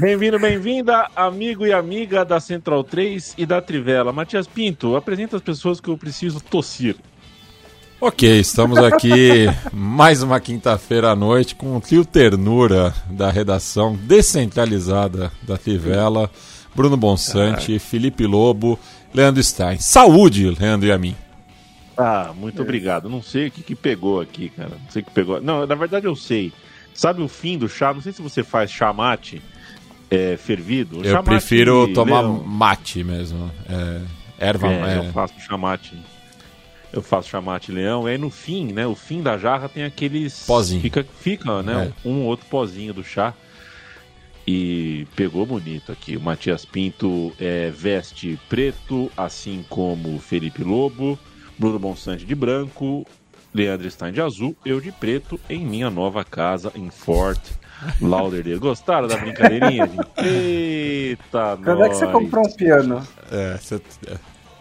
Bem-vindo, bem-vinda, amigo e amiga da Central 3 e da Trivela. Matias Pinto, apresenta as pessoas que eu preciso tossir. Ok, estamos aqui mais uma quinta-feira à noite com o trio Ternura da redação descentralizada da Trivela, Bruno Bonsante, Felipe Lobo, Leandro Stein. Saúde, Leandro e a mim. Ah, muito obrigado. Não sei o que, que pegou aqui, cara. Não sei o que pegou. Não, na verdade eu sei. Sabe o fim do chá? Não sei se você faz chá mate é, fervido. Eu prefiro tomar leão. mate mesmo. É, erva. É, é. Eu faço chamate. Eu faço chamate leão. E aí no fim, né? O fim da jarra tem aqueles. Pozinho. Fica, fica né? É. Um outro pozinho do chá. E pegou bonito aqui. O Matias Pinto é, veste preto, assim como Felipe Lobo. Bruno Bonsante de branco. Leandro Stein de azul. Eu de preto em minha nova casa em Fort Lauderdale. Gostaram da brincadeirinha? Gente? Eita, Quando é que você comprou um piano? É, você...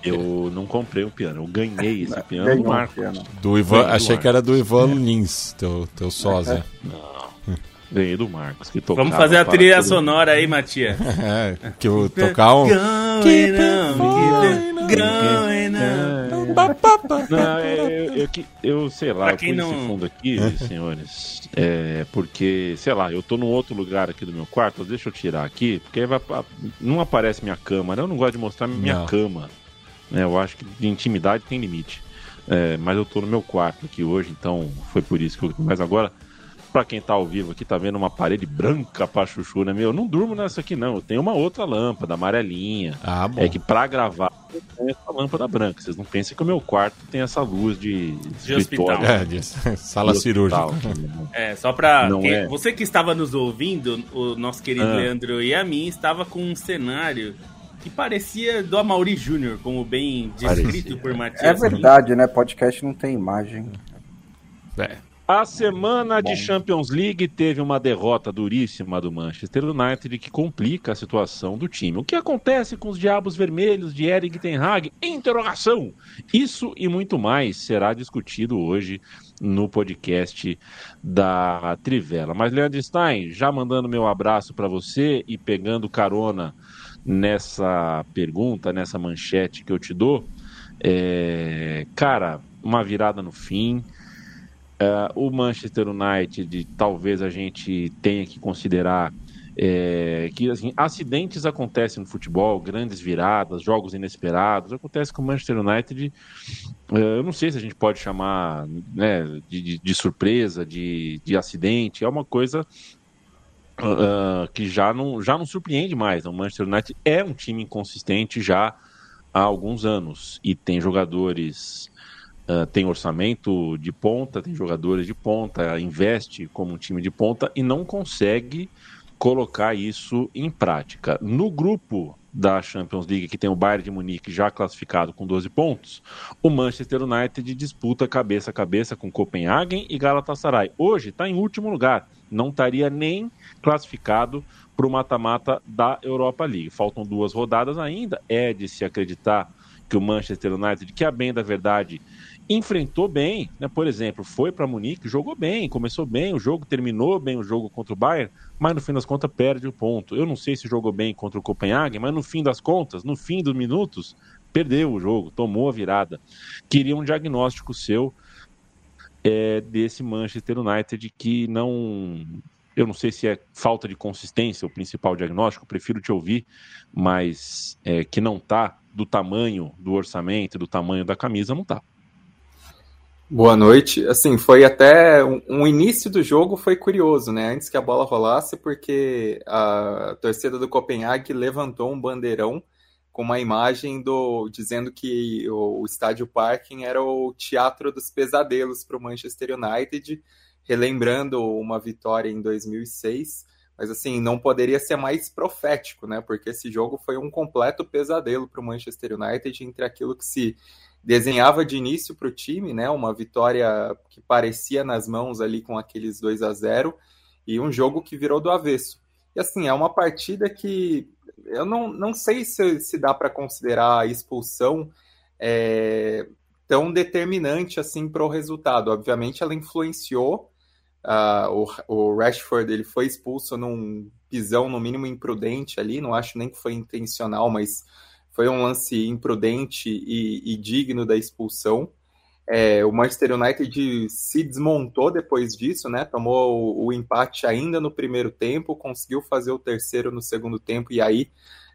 Eu não comprei um piano, eu ganhei esse piano Ganhou do Marcos. Um do Ivan, achei que era do Ivan Lins, teu, teu sósia. Não. Ganhei do Marcos, que Vamos fazer a trilha tudo. sonora aí, Matias. É, que eu tocar um. Keep going Não, eu, eu, eu, sei lá, eu pus não... esse fundo aqui, senhores, é, porque, sei lá, eu tô num outro lugar aqui do meu quarto, deixa eu tirar aqui, porque aí vai, não aparece minha cama, né? Eu não gosto de mostrar minha não. cama, né? Eu acho que de intimidade tem limite. É, mas eu tô no meu quarto aqui hoje, então foi por isso que eu... Mas agora Pra quem tá ao vivo aqui, tá vendo uma parede branca pra chuchu, né? Meu, eu não durmo nessa aqui, não. Eu tenho uma outra lâmpada amarelinha. Ah, bom. É que pra gravar, eu tenho essa lâmpada branca. Vocês não pensem que o meu quarto tem essa luz de, de hospital. É, de sala de cirúrgica. É, só pra. Quem, é. Você que estava nos ouvindo, o nosso querido ah. Leandro e a mim, estava com um cenário que parecia do Amaury Júnior, como bem descrito parecia. por Matias. É verdade, né? Podcast não tem imagem. É. A semana de Champions League teve uma derrota duríssima do Manchester United que complica a situação do time. O que acontece com os Diabos Vermelhos de Eric Ten Hag? Interrogação! Isso e muito mais será discutido hoje no podcast da Trivela. Mas, Leandro Stein, já mandando meu abraço para você e pegando carona nessa pergunta, nessa manchete que eu te dou, é... cara, uma virada no fim Uh, o Manchester United, talvez a gente tenha que considerar é, que assim, acidentes acontecem no futebol, grandes viradas, jogos inesperados. Acontece com o Manchester United. Uh, eu não sei se a gente pode chamar né, de, de, de surpresa, de, de acidente. É uma coisa uh, que já não, já não surpreende mais. O Manchester United é um time inconsistente já há alguns anos e tem jogadores Uh, tem orçamento de ponta, tem jogadores de ponta, investe como um time de ponta e não consegue colocar isso em prática. No grupo da Champions League, que tem o Bayern de Munique já classificado com 12 pontos, o Manchester United disputa cabeça a cabeça com Copenhagen e Galatasaray. Hoje está em último lugar, não estaria nem classificado para o mata-mata da Europa League. Faltam duas rodadas ainda, é de se acreditar que o Manchester United, que a bem da verdade enfrentou bem, né? Por exemplo, foi para Munique, jogou bem, começou bem, o jogo terminou bem o jogo contra o Bayern, mas no fim das contas perde o ponto. Eu não sei se jogou bem contra o Copenhague, mas no fim das contas, no fim dos minutos, perdeu o jogo, tomou a virada. Queria um diagnóstico seu é, desse Manchester United que não eu não sei se é falta de consistência o principal diagnóstico, prefiro te ouvir, mas é, que não está do tamanho do orçamento, do tamanho da camisa, não está. Boa noite. Assim, foi até um, um, início do jogo foi curioso, né? Antes que a bola rolasse, porque a torcida do Copenhague levantou um bandeirão com uma imagem do dizendo que o, o estádio Parking era o teatro dos pesadelos para o Manchester United, relembrando uma vitória em 2006. Mas assim, não poderia ser mais profético, né? Porque esse jogo foi um completo pesadelo para o Manchester United entre aquilo que se desenhava de início para o time, né? Uma vitória que parecia nas mãos ali com aqueles 2 a 0 e um jogo que virou do avesso. E assim, é uma partida que eu não, não sei se, se dá para considerar a expulsão é, tão determinante assim para o resultado. Obviamente, ela influenciou. Uh, o, o, Rashford ele foi expulso num pisão no mínimo imprudente ali. Não acho nem que foi intencional, mas foi um lance imprudente e, e digno da expulsão. É, o Manchester United se desmontou depois disso, né? Tomou o, o, empate ainda no primeiro tempo, conseguiu fazer o terceiro no segundo tempo e aí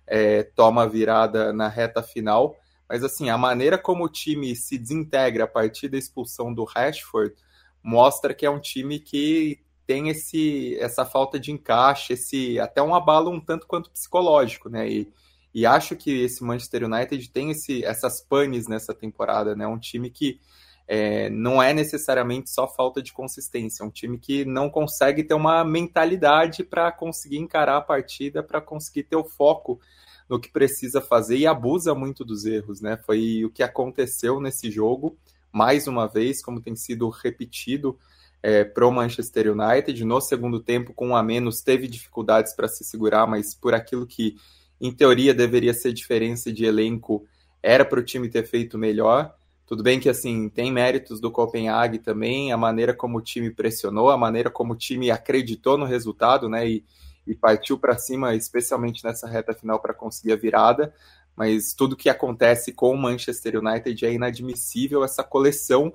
é, toma a virada na reta final. Mas assim, a maneira como o time se desintegra a partir da expulsão do Rashford mostra que é um time que tem esse, essa falta de encaixe, esse até um abalo um tanto quanto psicológico, né? E, e acho que esse Manchester United tem esse, essas panes nessa temporada, né? Um time que é, não é necessariamente só falta de consistência, é um time que não consegue ter uma mentalidade para conseguir encarar a partida, para conseguir ter o foco no que precisa fazer e abusa muito dos erros, né? Foi o que aconteceu nesse jogo, mais uma vez, como tem sido repetido é, pro Manchester United. No segundo tempo, com um a menos, teve dificuldades para se segurar, mas por aquilo que, em teoria, deveria ser diferença de elenco, era para o time ter feito melhor. Tudo bem que assim tem méritos do Copenhague também, a maneira como o time pressionou, a maneira como o time acreditou no resultado, né? E, e partiu para cima, especialmente nessa reta final para conseguir a virada. Mas tudo que acontece com o Manchester United é inadmissível essa coleção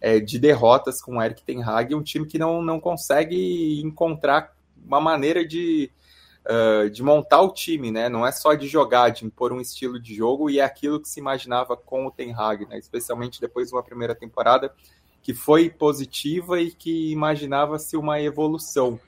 é, de derrotas com o Eric Ten Hag, um time que não, não consegue encontrar uma maneira de uh, de montar o time, né? Não é só de jogar, de impor um estilo de jogo, e é aquilo que se imaginava com o Ten Hag, né? Especialmente depois de uma primeira temporada que foi positiva e que imaginava-se uma evolução.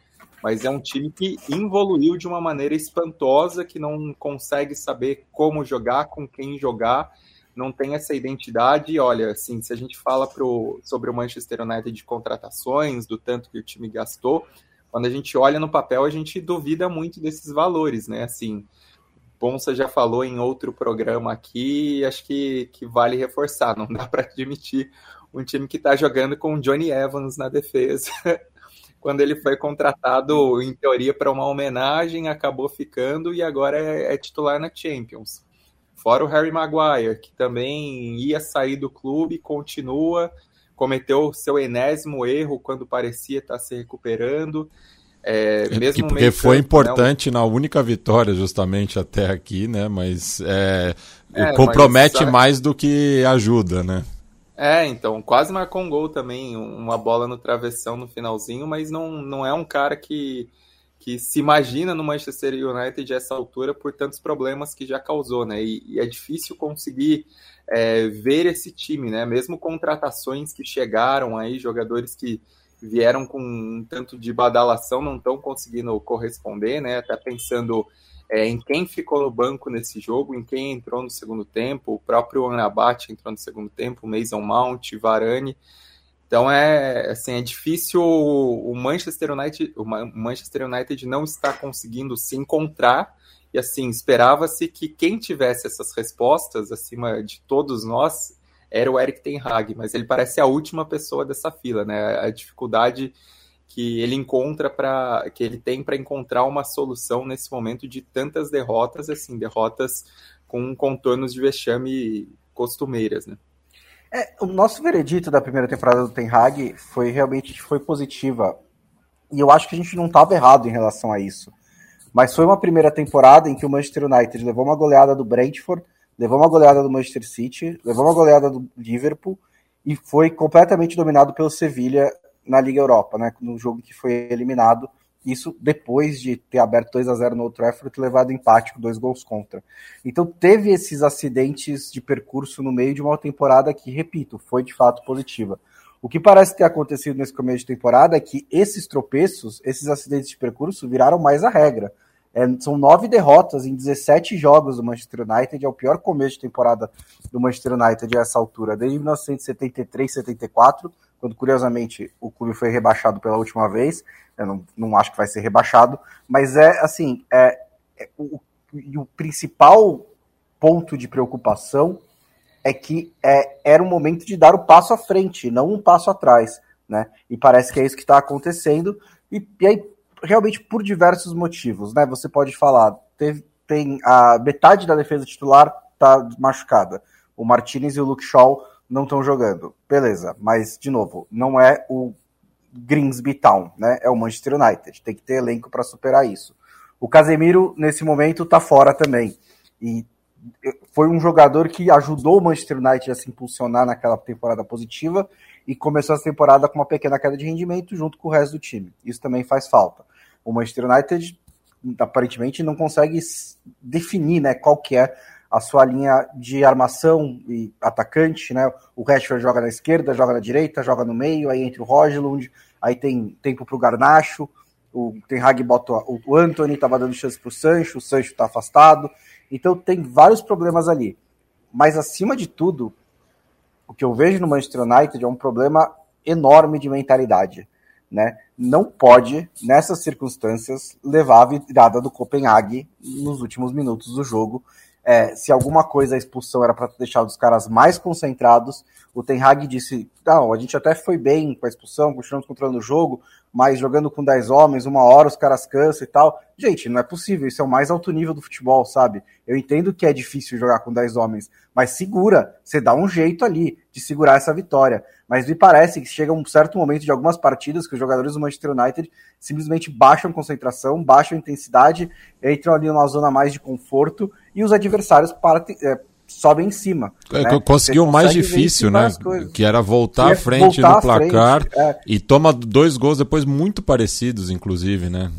Mas é um time que evoluiu de uma maneira espantosa, que não consegue saber como jogar, com quem jogar, não tem essa identidade. Olha, assim, se a gente fala pro, sobre o Manchester United de contratações, do tanto que o time gastou, quando a gente olha no papel, a gente duvida muito desses valores, né? Assim, Bonsa já falou em outro programa aqui, acho que, que vale reforçar. Não dá para admitir um time que está jogando com Johnny Evans na defesa. Quando ele foi contratado, em teoria, para uma homenagem, acabou ficando e agora é, é titular na Champions. Fora o Harry Maguire, que também ia sair do clube, continua cometeu seu enésimo erro quando parecia estar se recuperando. É, é mesmo porque foi campo, importante né, na única vitória justamente até aqui, né? Mas é, é, compromete mas, mais do que ajuda, né? É, então quase marcou um gol também, uma bola no travessão no finalzinho, mas não, não é um cara que que se imagina no Manchester United a essa altura por tantos problemas que já causou, né? E, e é difícil conseguir é, ver esse time, né? Mesmo contratações que chegaram aí, jogadores que vieram com um tanto de badalação, não estão conseguindo corresponder, né? Até pensando é, em quem ficou no banco nesse jogo, em quem entrou no segundo tempo, o próprio Anabate entrou no segundo tempo, Mason Mount, Varane. Então é assim, é difícil o Manchester United, o Manchester United não está conseguindo se encontrar e assim, esperava-se que quem tivesse essas respostas acima de todos nós era o Eric Ten Hag, mas ele parece a última pessoa dessa fila, né? A dificuldade que ele encontra para que ele tem para encontrar uma solução nesse momento de tantas derrotas, assim, derrotas com contornos de vexame costumeiras, né? É, o nosso veredito da primeira temporada do Ten Hag foi realmente foi positiva. E eu acho que a gente não estava errado em relação a isso. Mas foi uma primeira temporada em que o Manchester United levou uma goleada do Brentford, levou uma goleada do Manchester City, levou uma goleada do Liverpool e foi completamente dominado pelo Sevilha na Liga Europa, né? No jogo que foi eliminado. Isso depois de ter aberto 2 a 0 no Old Trafford e levado empate com dois gols contra. Então teve esses acidentes de percurso no meio de uma temporada que, repito, foi de fato positiva. O que parece ter acontecido nesse começo de temporada é que esses tropeços, esses acidentes de percurso viraram mais a regra. É, são nove derrotas em 17 jogos do Manchester United, é o pior começo de temporada do Manchester United a essa altura, desde 1973, 74, quando curiosamente o clube foi rebaixado pela última vez. Eu não, não acho que vai ser rebaixado, mas é assim: é, é o, o principal ponto de preocupação é que é, era o momento de dar o passo à frente, não um passo atrás. Né? E parece que é isso que está acontecendo. E, e, aí, realmente, por diversos motivos. Né? Você pode falar, teve, tem a metade da defesa titular está machucada. O Martinez e o Luke Shaw não estão jogando. Beleza, mas, de novo, não é o Greensby Town, né? É o Manchester United. Tem que ter elenco para superar isso. O Casemiro, nesse momento, está fora também. E foi um jogador que ajudou o Manchester United a se impulsionar naquela temporada positiva e começou essa temporada com uma pequena queda de rendimento junto com o resto do time. Isso também faz falta. O Manchester United aparentemente não consegue definir né, qual que é a sua linha de armação e atacante, né? O Rashford joga na esquerda, joga na direita, joga no meio, aí entra o Rogelund, aí tem tempo para o Garnacho, o Ten Hag bota o Anthony, estava dando chance para o Sancho, o Sancho está afastado, então tem vários problemas ali. Mas acima de tudo, o que eu vejo no Manchester United é um problema enorme de mentalidade. Né? Não pode, nessas circunstâncias, levar a virada do Copenhague nos últimos minutos do jogo. É, se alguma coisa a expulsão era para deixar os caras mais concentrados, o Ten Hag disse: não, a gente até foi bem com a expulsão, continuamos controlando o jogo, mas jogando com 10 homens, uma hora os caras cansam e tal. Gente, não é possível, isso é o mais alto nível do futebol, sabe? Eu entendo que é difícil jogar com 10 homens, mas segura, você dá um jeito ali de segurar essa vitória. Mas me parece que chega um certo momento de algumas partidas que os jogadores do Manchester United simplesmente baixam concentração, baixam intensidade, entram ali numa zona mais de conforto e os adversários partem, é, sobem em cima. É, né? Conseguiu o mais difícil, né? Que era voltar à frente voltar no placar frente, é. e toma dois gols depois muito parecidos, inclusive, né?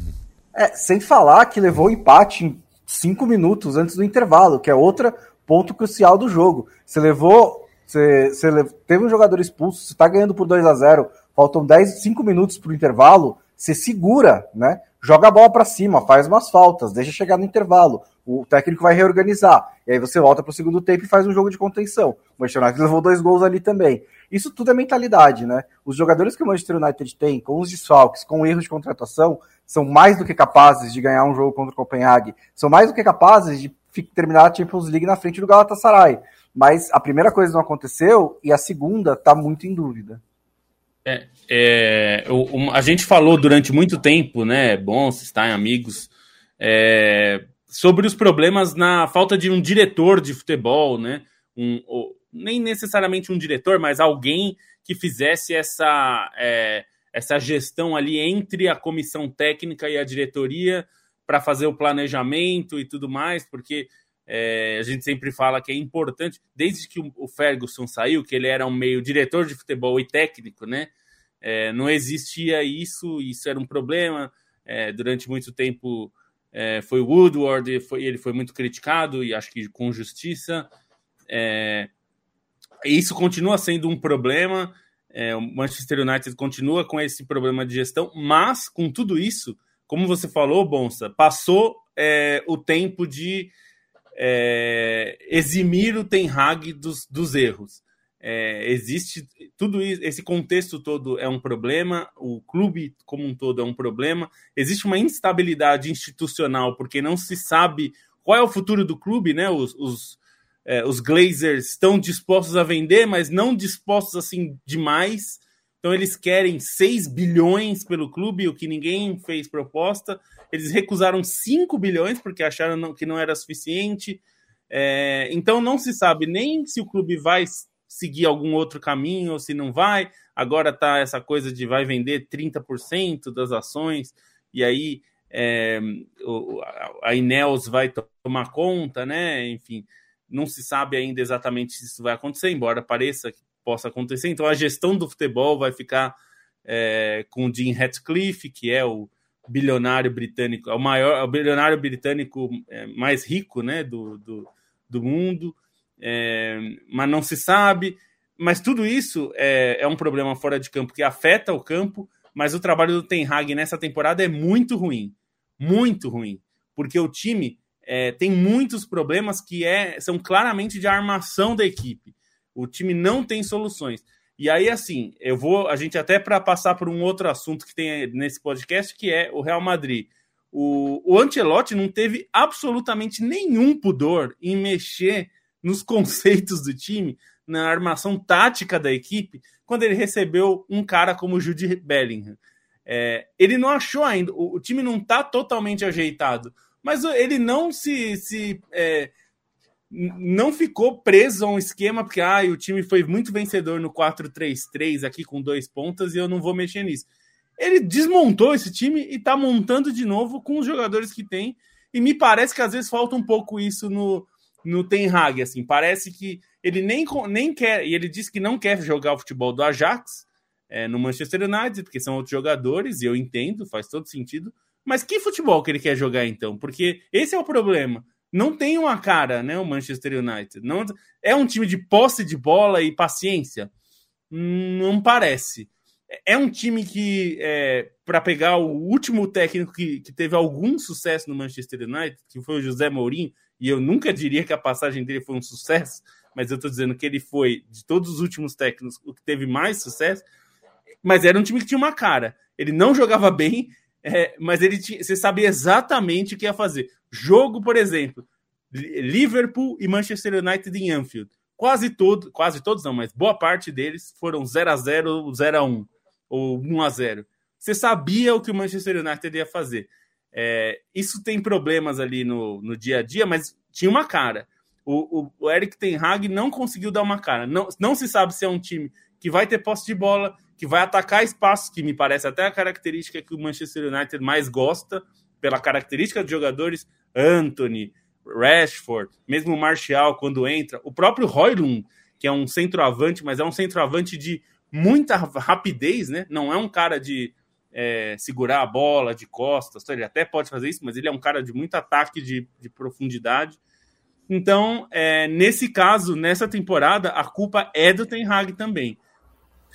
É, sem falar que levou o empate em cinco minutos antes do intervalo, que é outro ponto crucial do jogo. Você levou. Você, você teve um jogador expulso, você está ganhando por 2 a 0 faltam 10, 5 minutos para o intervalo, você segura, né? Joga a bola para cima, faz umas faltas, deixa chegar no intervalo. O técnico vai reorganizar. E aí você volta para o segundo tempo e faz um jogo de contenção. O Manchester United levou dois gols ali também. Isso tudo é mentalidade, né? Os jogadores que o Manchester United tem, com os desfalques, com erros de contratação, são mais do que capazes de ganhar um jogo contra o Copenhague. São mais do que capazes de terminar a Champions League na frente do Galatasaray. Mas a primeira coisa não aconteceu e a segunda está muito em dúvida. É, é, o, a gente falou durante muito tempo, né, bons, está em amigos, é, sobre os problemas na falta de um diretor de futebol, né, um, ou, nem necessariamente um diretor, mas alguém que fizesse essa, é, essa gestão ali entre a comissão técnica e a diretoria para fazer o planejamento e tudo mais, porque é, a gente sempre fala que é importante, desde que o Ferguson saiu, que ele era um meio diretor de futebol e técnico, né? É, não existia isso, isso era um problema. É, durante muito tempo é, foi Woodward, foi, ele foi muito criticado e acho que com justiça. É, isso continua sendo um problema. É, o Manchester United continua com esse problema de gestão, mas com tudo isso, como você falou, Bonsa, passou o tempo de é, eximir o Ten Hag dos, dos erros. É, existe tudo isso, esse contexto todo é um problema, o clube como um todo é um problema. Existe uma instabilidade institucional porque não se sabe qual é o futuro do clube, né? Os, os, é, os Glazers estão dispostos a vender, mas não dispostos assim demais. Então eles querem 6 bilhões pelo clube, o que ninguém fez proposta. Eles recusaram 5 bilhões porque acharam que não era suficiente. É, então não se sabe nem se o clube vai seguir algum outro caminho ou se não vai. Agora tá essa coisa de vai vender 30% das ações e aí é, a Inels vai tomar conta, né? Enfim, não se sabe ainda exatamente se isso vai acontecer, embora pareça que possa acontecer. Então a gestão do futebol vai ficar é, com o Jim Ratcliffe, que é o bilionário britânico, é o maior, é o bilionário britânico é, mais rico, né, do, do, do mundo é, mas não se sabe. Mas tudo isso é, é, um problema fora de campo que afeta o campo, mas o trabalho do Ten Hag nessa temporada é muito ruim. Muito ruim. porque o time é, tem muitos problemas que é, são claramente de armação da equipe. O time não tem soluções. E aí, assim, eu vou. A gente até para passar por um outro assunto que tem nesse podcast, que é o Real Madrid. O, o Ancelotti não teve absolutamente nenhum pudor em mexer nos conceitos do time, na armação tática da equipe, quando ele recebeu um cara como o Jude Bellingham. É, ele não achou ainda, o, o time não está totalmente ajeitado, mas ele não se, se é, não ficou preso a um esquema, porque ah, o time foi muito vencedor no 4-3-3 aqui com dois pontas e eu não vou mexer nisso. Ele desmontou esse time e está montando de novo com os jogadores que tem. E me parece que às vezes falta um pouco isso no, no Ten Hag. Assim, parece que ele nem, nem quer, e ele disse que não quer jogar o futebol do Ajax é, no Manchester United, porque são outros jogadores, e eu entendo, faz todo sentido. Mas que futebol que ele quer jogar então? Porque esse é o problema não tem uma cara, né? O Manchester United. Não, é um time de posse de bola e paciência? Não parece. É um time que, é, para pegar o último técnico que, que teve algum sucesso no Manchester United, que foi o José Mourinho, e eu nunca diria que a passagem dele foi um sucesso, mas eu estou dizendo que ele foi, de todos os últimos técnicos, o que teve mais sucesso. Mas era um time que tinha uma cara. Ele não jogava bem, é, mas ele tinha, você sabia exatamente o que ia fazer. Jogo, por exemplo, Liverpool e Manchester United em Anfield. Quase todo, quase todos não, mas boa parte deles foram 0 a 0, 0 a 1 ou 1 a 0. Você sabia o que o Manchester United ia fazer. É, isso tem problemas ali no, no dia a dia, mas tinha uma cara. O, o, o, Eric Ten Hag não conseguiu dar uma cara. Não, não se sabe se é um time que vai ter posse de bola, que vai atacar espaços, que me parece até a característica que o Manchester United mais gosta, pela característica de jogadores, Anthony, Rashford, mesmo o Martial quando entra, o próprio Roylund, que é um centroavante, mas é um centroavante de muita rapidez, né? Não é um cara de é, segurar a bola de costas, ele até pode fazer isso, mas ele é um cara de muito ataque de, de profundidade. Então, é, nesse caso, nessa temporada, a culpa é do Ten Hag também.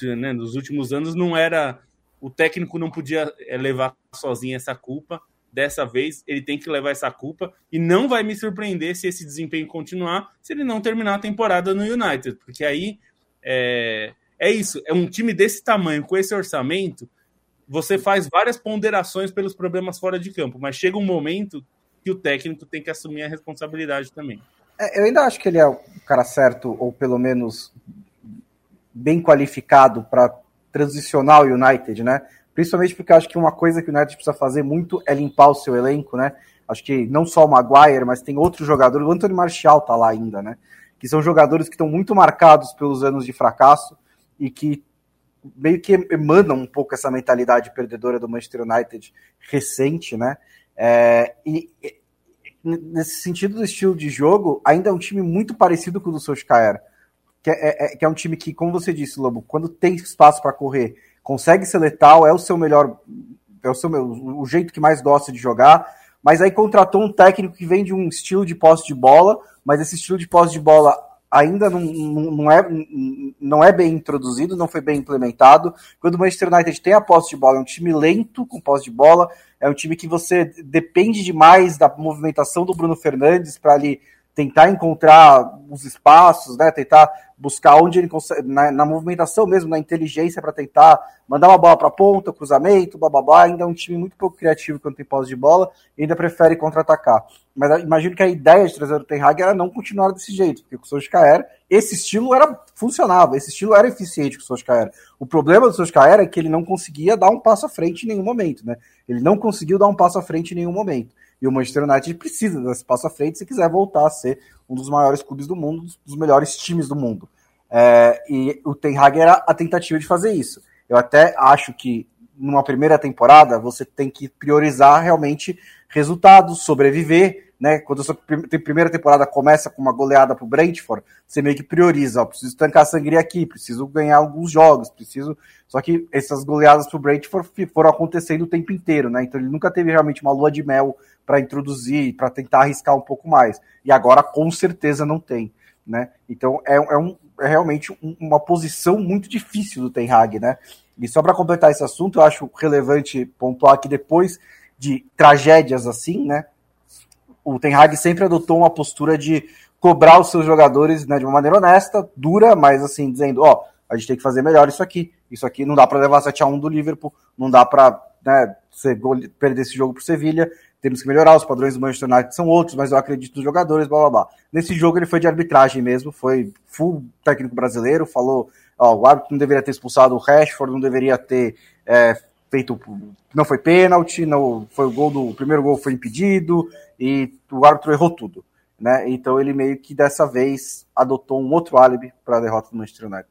Né? Nos últimos anos não era o técnico não podia é, levar sozinho essa culpa. Dessa vez ele tem que levar essa culpa e não vai me surpreender se esse desempenho continuar, se ele não terminar a temporada no United, porque aí é, é isso, é um time desse tamanho, com esse orçamento, você faz várias ponderações pelos problemas fora de campo, mas chega um momento que o técnico tem que assumir a responsabilidade também. É, eu ainda acho que ele é o cara certo, ou pelo menos bem qualificado para transicionar o United, né? Principalmente porque eu acho que uma coisa que o United precisa fazer muito é limpar o seu elenco, né? Acho que não só o Maguire, mas tem outros jogadores. O Anthony Martial tá lá ainda, né? Que são jogadores que estão muito marcados pelos anos de fracasso e que meio que emanam um pouco essa mentalidade perdedora do Manchester United recente, né? É, e, nesse sentido do estilo de jogo, ainda é um time muito parecido com o do Solskjaer, que é, é, que é um time que, como você disse, Lobo, quando tem espaço para correr consegue ser letal, é o seu melhor, é o, seu, o jeito que mais gosta de jogar, mas aí contratou um técnico que vem de um estilo de posse de bola, mas esse estilo de posse de bola ainda não, não, é, não é bem introduzido, não foi bem implementado. Quando o Manchester United tem a posse de bola, é um time lento com posse de bola, é um time que você depende demais da movimentação do Bruno Fernandes para ali tentar encontrar os espaços, né? Tentar buscar onde ele consegue, na, na movimentação mesmo, na inteligência para tentar mandar uma bola para ponta, cruzamento, blá blá blá. Ainda é um time muito pouco criativo quando tem posse de bola e ainda prefere contra-atacar. Mas imagino que a ideia de trazer o Ten Hag era não continuar desse jeito, porque com o Solskjaer, esse estilo era funcionava, esse estilo era eficiente com o Solskjaer. O problema do Solskjaer é que ele não conseguia dar um passo à frente em nenhum momento, né? Ele não conseguiu dar um passo à frente em nenhum momento. E o Manchester United precisa desse passo à frente se quiser voltar a ser um dos maiores clubes do mundo, dos melhores times do mundo. É, e o Ten Hag era a tentativa de fazer isso. Eu até acho que numa primeira temporada você tem que priorizar realmente resultados, sobreviver, né? Quando a sua primeira temporada começa com uma goleada pro Brentford, você meio que prioriza, ó, preciso tancar a sangria aqui, preciso ganhar alguns jogos, preciso. Só que essas goleadas pro Brentford foram acontecendo o tempo inteiro, né? Então ele nunca teve realmente uma lua de mel para introduzir, para tentar arriscar um pouco mais. E agora com certeza não tem, né? Então é, é, um, é realmente um, uma posição muito difícil do Ten Hag, né? E só para completar esse assunto, eu acho relevante pontuar que depois de tragédias assim, né? O Ten Hag sempre adotou uma postura de cobrar os seus jogadores né, de uma maneira honesta, dura, mas assim, dizendo, ó, a gente tem que fazer melhor isso aqui. Isso aqui não dá para levar 7 a 1 do Liverpool, não dá para né, perder esse jogo para o Sevilha. Temos que melhorar, os padrões do Manchester United são outros, mas eu acredito nos jogadores, blá blá blá. Nesse jogo ele foi de arbitragem mesmo, foi full técnico brasileiro, falou, ó, o árbitro não deveria ter expulsado o Rashford, não deveria ter é, feito, não foi pênalti, não foi o gol do o primeiro gol foi impedido e o árbitro errou tudo, né? Então ele meio que dessa vez adotou um outro álibi para a derrota do Manchester United.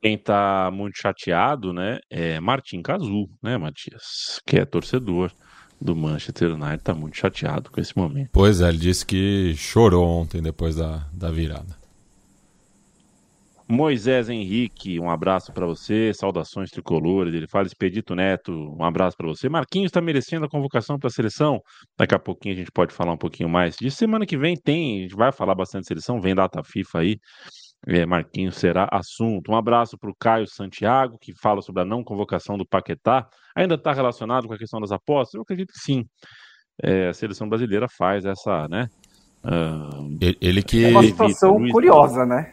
Quem tá muito chateado, né, é Martim Cazu, né, Matias, que é torcedor do Manchester United, tá muito chateado com esse momento. Pois é, ele disse que chorou ontem depois da, da virada. Moisés Henrique, um abraço para você, saudações tricolores. Ele fala Expedito Neto, um abraço para você. Marquinhos está merecendo a convocação para a seleção. Daqui a pouquinho a gente pode falar um pouquinho mais. De semana que vem tem, a gente vai falar bastante de seleção, vem data FIFA aí. É, Marquinhos será assunto. Um abraço para o Caio Santiago, que fala sobre a não convocação do Paquetá. Ainda está relacionado com a questão das apostas? Eu acredito que sim. É, a seleção brasileira faz essa, né? Uh, ele que. É uma situação curiosa, né?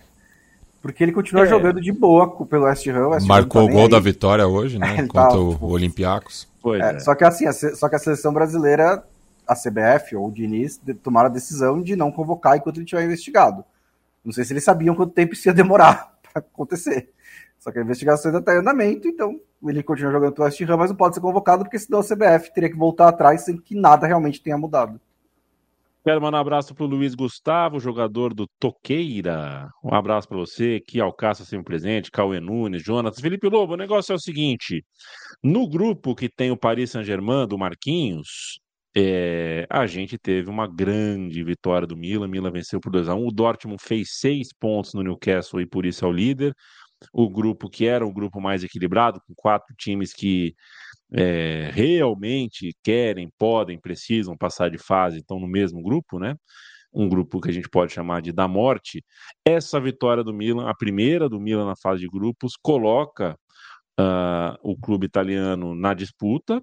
Porque ele continua é. jogando de boa pelo West Ham. West Marcou tá o gol aí. da vitória hoje, né? contra tá, o, Olympiacos. É, só que assim, a, só que a seleção brasileira, a CBF ou o Diniz, tomaram a decisão de não convocar enquanto ele tiver investigado. Não sei se eles sabiam quanto tempo isso ia demorar para acontecer. Só que a investigação ainda está em andamento, então ele continua jogando pelo West Ham, mas não pode ser convocado, porque senão a CBF teria que voltar atrás sem que nada realmente tenha mudado. Quero mandar um abraço para o Luiz Gustavo, jogador do Toqueira. Um abraço para você, que Alcaça sempre presente, Cauê Nunes, Jonas. Felipe Lobo, o negócio é o seguinte: no grupo que tem o Paris Saint-Germain, do Marquinhos, é, a gente teve uma grande vitória do Milan. Milan venceu por 2 a 1 O Dortmund fez seis pontos no Newcastle e por isso é o líder. O grupo que era o grupo mais equilibrado, com quatro times que é, realmente querem, podem, precisam passar de fase, estão no mesmo grupo, né? Um grupo que a gente pode chamar de da morte. Essa vitória do Milan, a primeira do Milan na fase de grupos, coloca uh, o clube italiano na disputa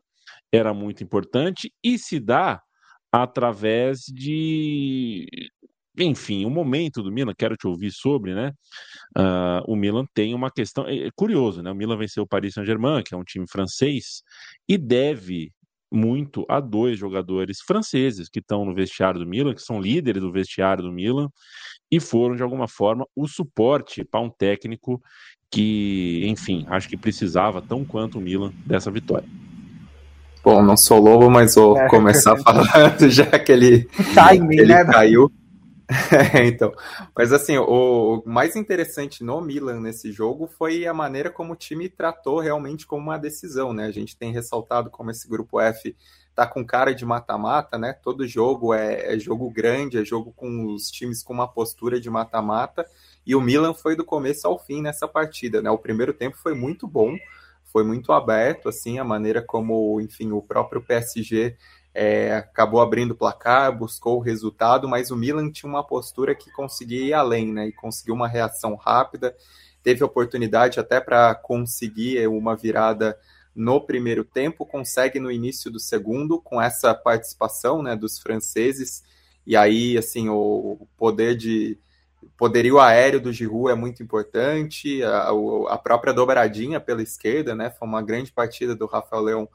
era muito importante e se dá através de enfim, o momento do Milan, quero te ouvir sobre, né? Uh, o Milan tem uma questão. É, é curioso, né? O Milan venceu o Paris Saint-Germain, que é um time francês, e deve muito a dois jogadores franceses que estão no vestiário do Milan, que são líderes do vestiário do Milan, e foram, de alguma forma, o suporte para um técnico que, enfim, acho que precisava, tão quanto o Milan, dessa vitória. Bom, não sou lobo, mas vou é, começar falando, já que ele, Timing, ele né? caiu. É, então, mas assim, o mais interessante no Milan nesse jogo foi a maneira como o time tratou realmente como uma decisão, né? A gente tem ressaltado como esse grupo F tá com cara de mata-mata, né? Todo jogo é, é, jogo grande, é jogo com os times com uma postura de mata-mata, e o Milan foi do começo ao fim nessa partida, né? O primeiro tempo foi muito bom, foi muito aberto, assim, a maneira como, enfim, o próprio PSG é, acabou abrindo o placar, buscou o resultado, mas o Milan tinha uma postura que conseguia ir além, né? E conseguiu uma reação rápida, teve oportunidade até para conseguir uma virada no primeiro tempo, consegue no início do segundo, com essa participação né, dos franceses, e aí, assim, o poder de, poderio aéreo do Giroud é muito importante, a, a, própria dobradinha pela esquerda, né? Foi uma grande partida do Rafael Leão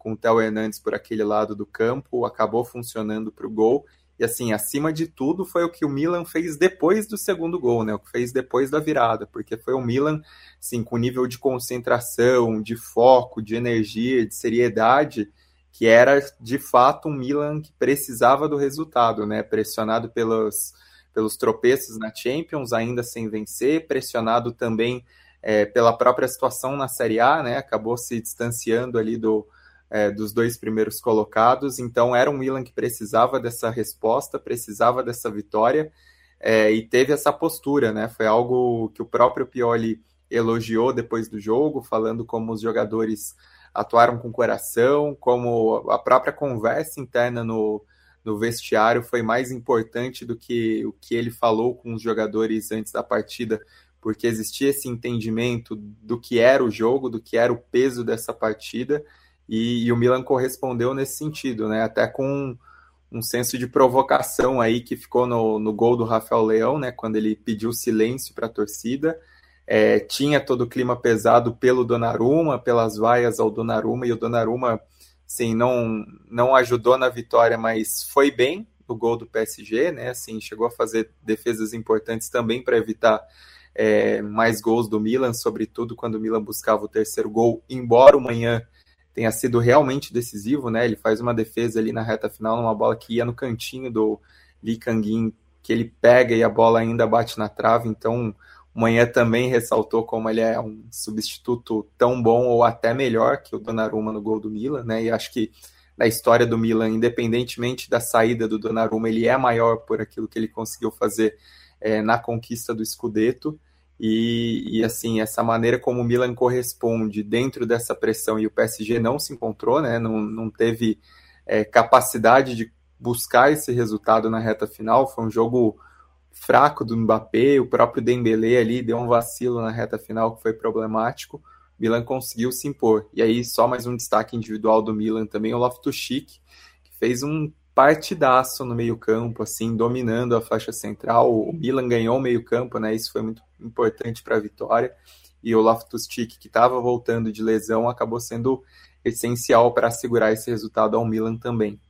com o Theo Hernandes por aquele lado do campo, acabou funcionando para o gol. E assim, acima de tudo, foi o que o Milan fez depois do segundo gol, né? O que fez depois da virada, porque foi o Milan, assim, com nível de concentração, de foco, de energia, de seriedade, que era de fato um Milan que precisava do resultado, né? Pressionado pelos pelos tropeços na Champions, ainda sem vencer, pressionado também é, pela própria situação na Série A, né? Acabou se distanciando ali do, é, dos dois primeiros colocados. Então era um Milan que precisava dessa resposta, precisava dessa vitória é, e teve essa postura, né? Foi algo que o próprio Pioli elogiou depois do jogo, falando como os jogadores atuaram com coração, como a própria conversa interna no, no vestiário foi mais importante do que o que ele falou com os jogadores antes da partida, porque existia esse entendimento do que era o jogo, do que era o peso dessa partida, e, e o Milan correspondeu nesse sentido, né? Até com um senso de provocação aí que ficou no, no gol do Rafael Leão, né, quando ele pediu silêncio para a torcida. É, tinha todo o clima pesado pelo Donnarumma, pelas vaias ao Donnarumma, e o Donnarumma, sim, não, não ajudou na vitória, mas foi bem no gol do PSG, né, assim, chegou a fazer defesas importantes também para evitar é, mais gols do Milan, sobretudo quando o Milan buscava o terceiro gol, embora o manhã tenha sido realmente decisivo, né? Ele faz uma defesa ali na reta final, numa bola que ia no cantinho do Lee Kangin, que ele pega e a bola ainda bate na trave. Então, o Manhã também ressaltou como ele é um substituto tão bom ou até melhor que o Donnarumma no gol do Milan, né? E acho que na história do Milan, independentemente da saída do Donnarumma, ele é maior por aquilo que ele conseguiu fazer é, na conquista do Scudetto. E, e, assim, essa maneira como o Milan corresponde dentro dessa pressão e o PSG não se encontrou, né? Não, não teve é, capacidade de buscar esse resultado na reta final. Foi um jogo fraco do Mbappé, o próprio Dembélé ali deu um vacilo na reta final que foi problemático. Milan conseguiu se impor. E aí só mais um destaque individual do Milan também, o Loftus-Cheek, que fez um partidaço no meio-campo, assim, dominando a faixa central. O Milan ganhou o meio-campo, né? Isso foi muito importante para a vitória. E o Loftus-Cheek, que estava voltando de lesão, acabou sendo essencial para assegurar esse resultado ao Milan também.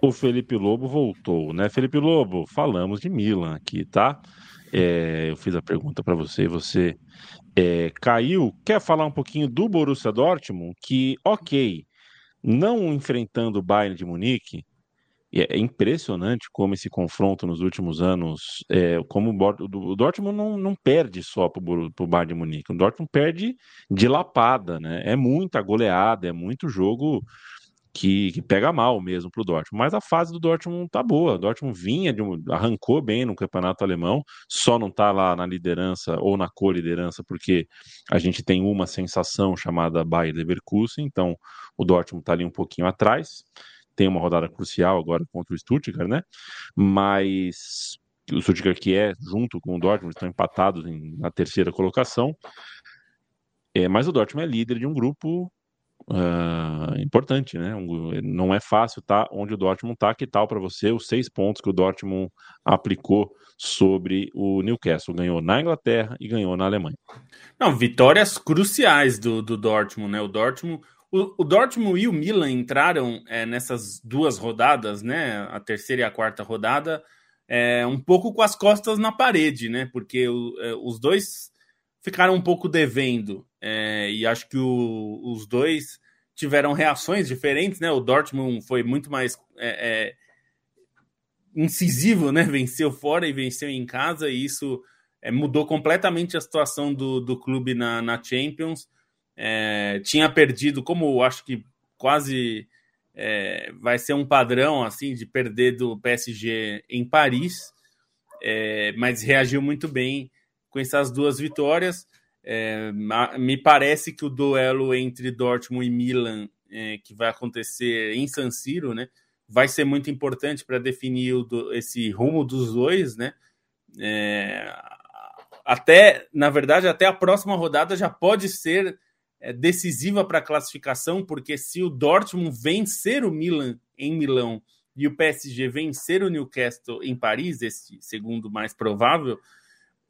O Felipe Lobo voltou, né? Felipe Lobo, falamos de Milan aqui, tá? É, eu fiz a pergunta para você, você é, caiu. Quer falar um pouquinho do Borussia Dortmund? Que, ok, não enfrentando o Bayern de Munique, é impressionante como esse confronto nos últimos anos, é, como o Dortmund não, não perde só para o Bayern de Munique, o Dortmund perde de lapada, né? É muita goleada, é muito jogo que, que pega mal mesmo para o Dortmund. Mas a fase do Dortmund tá boa. O Dortmund vinha, de um, arrancou bem no campeonato alemão, só não está lá na liderança ou na co-liderança, porque a gente tem uma sensação chamada Bayer Leverkusen, então o Dortmund está ali um pouquinho atrás. Tem uma rodada crucial agora contra o Stuttgart, né? Mas o Stuttgart que é, junto com o Dortmund, estão empatados em, na terceira colocação. É, mas o Dortmund é líder de um grupo uh, importante, né? Não é fácil estar tá onde o Dortmund está. Que tal para você os seis pontos que o Dortmund aplicou sobre o Newcastle? Ganhou na Inglaterra e ganhou na Alemanha. Não, vitórias cruciais do, do Dortmund, né? O Dortmund, o, o Dortmund e o Milan entraram é, nessas duas rodadas, né? A terceira e a quarta rodada. É, um pouco com as costas na parede, né? Porque o, é, os dois ficaram um pouco devendo. É, e acho que o, os dois tiveram reações diferentes, né? O Dortmund foi muito mais é, é, incisivo, né? Venceu fora e venceu em casa, e isso é, mudou completamente a situação do, do clube na, na Champions. É, tinha perdido, como acho que quase é, vai ser um padrão assim de perder do PSG em Paris, mas reagiu muito bem com essas duas vitórias. É, me parece que o duelo entre Dortmund e Milan, é, que vai acontecer em San Siro, né, vai ser muito importante para definir o, esse rumo dos dois, né? É, até, na verdade, até a próxima rodada já pode ser é, decisiva para a classificação, porque se o Dortmund vencer o Milan em Milão e o PSG vencer o Newcastle em Paris, esse segundo mais provável,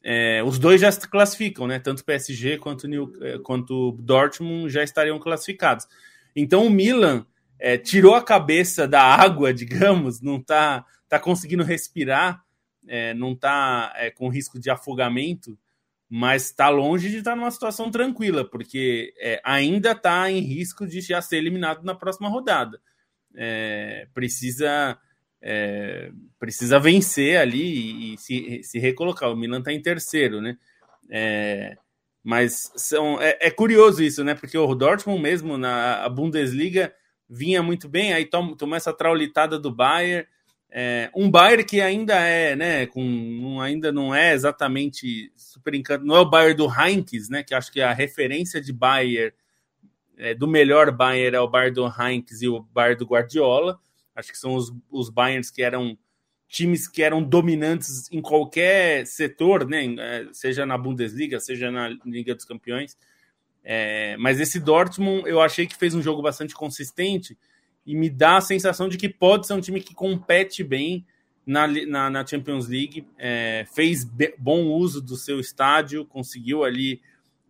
é, os dois já se classificam, né? Tanto PSG quanto New, é, quanto Dortmund já estariam classificados. Então o Milan é, tirou a cabeça da água, digamos, não está tá conseguindo respirar, é, não está é, com risco de afogamento, mas está longe de estar tá numa situação tranquila, porque é, ainda está em risco de já ser eliminado na próxima rodada. precisa é, precisa vencer ali e, e, se, se recolocar. O Milan está em terceiro, né? É, mas são, é, é, curioso isso, né? Porque o Dortmund mesmo na Bundesliga vinha muito bem, aí toma, essa traulitada do Bayern. É, um Bayern que ainda é, né, com, ainda não é exatamente super encanto, não é o Bayern do Heinz, né, que acho que a referência de Bayern, é, do melhor Bayern é o Bayern do Heinz e o Bayern do Guardiola, Acho que são os, os Bayerns que eram times que eram dominantes em qualquer setor, né? É, seja na Bundesliga, seja na Liga dos Campeões. É, mas esse Dortmund eu achei que fez um jogo bastante consistente e me dá a sensação de que pode ser um time que compete bem na, na, na Champions League, é, fez bom uso do seu estádio, conseguiu ali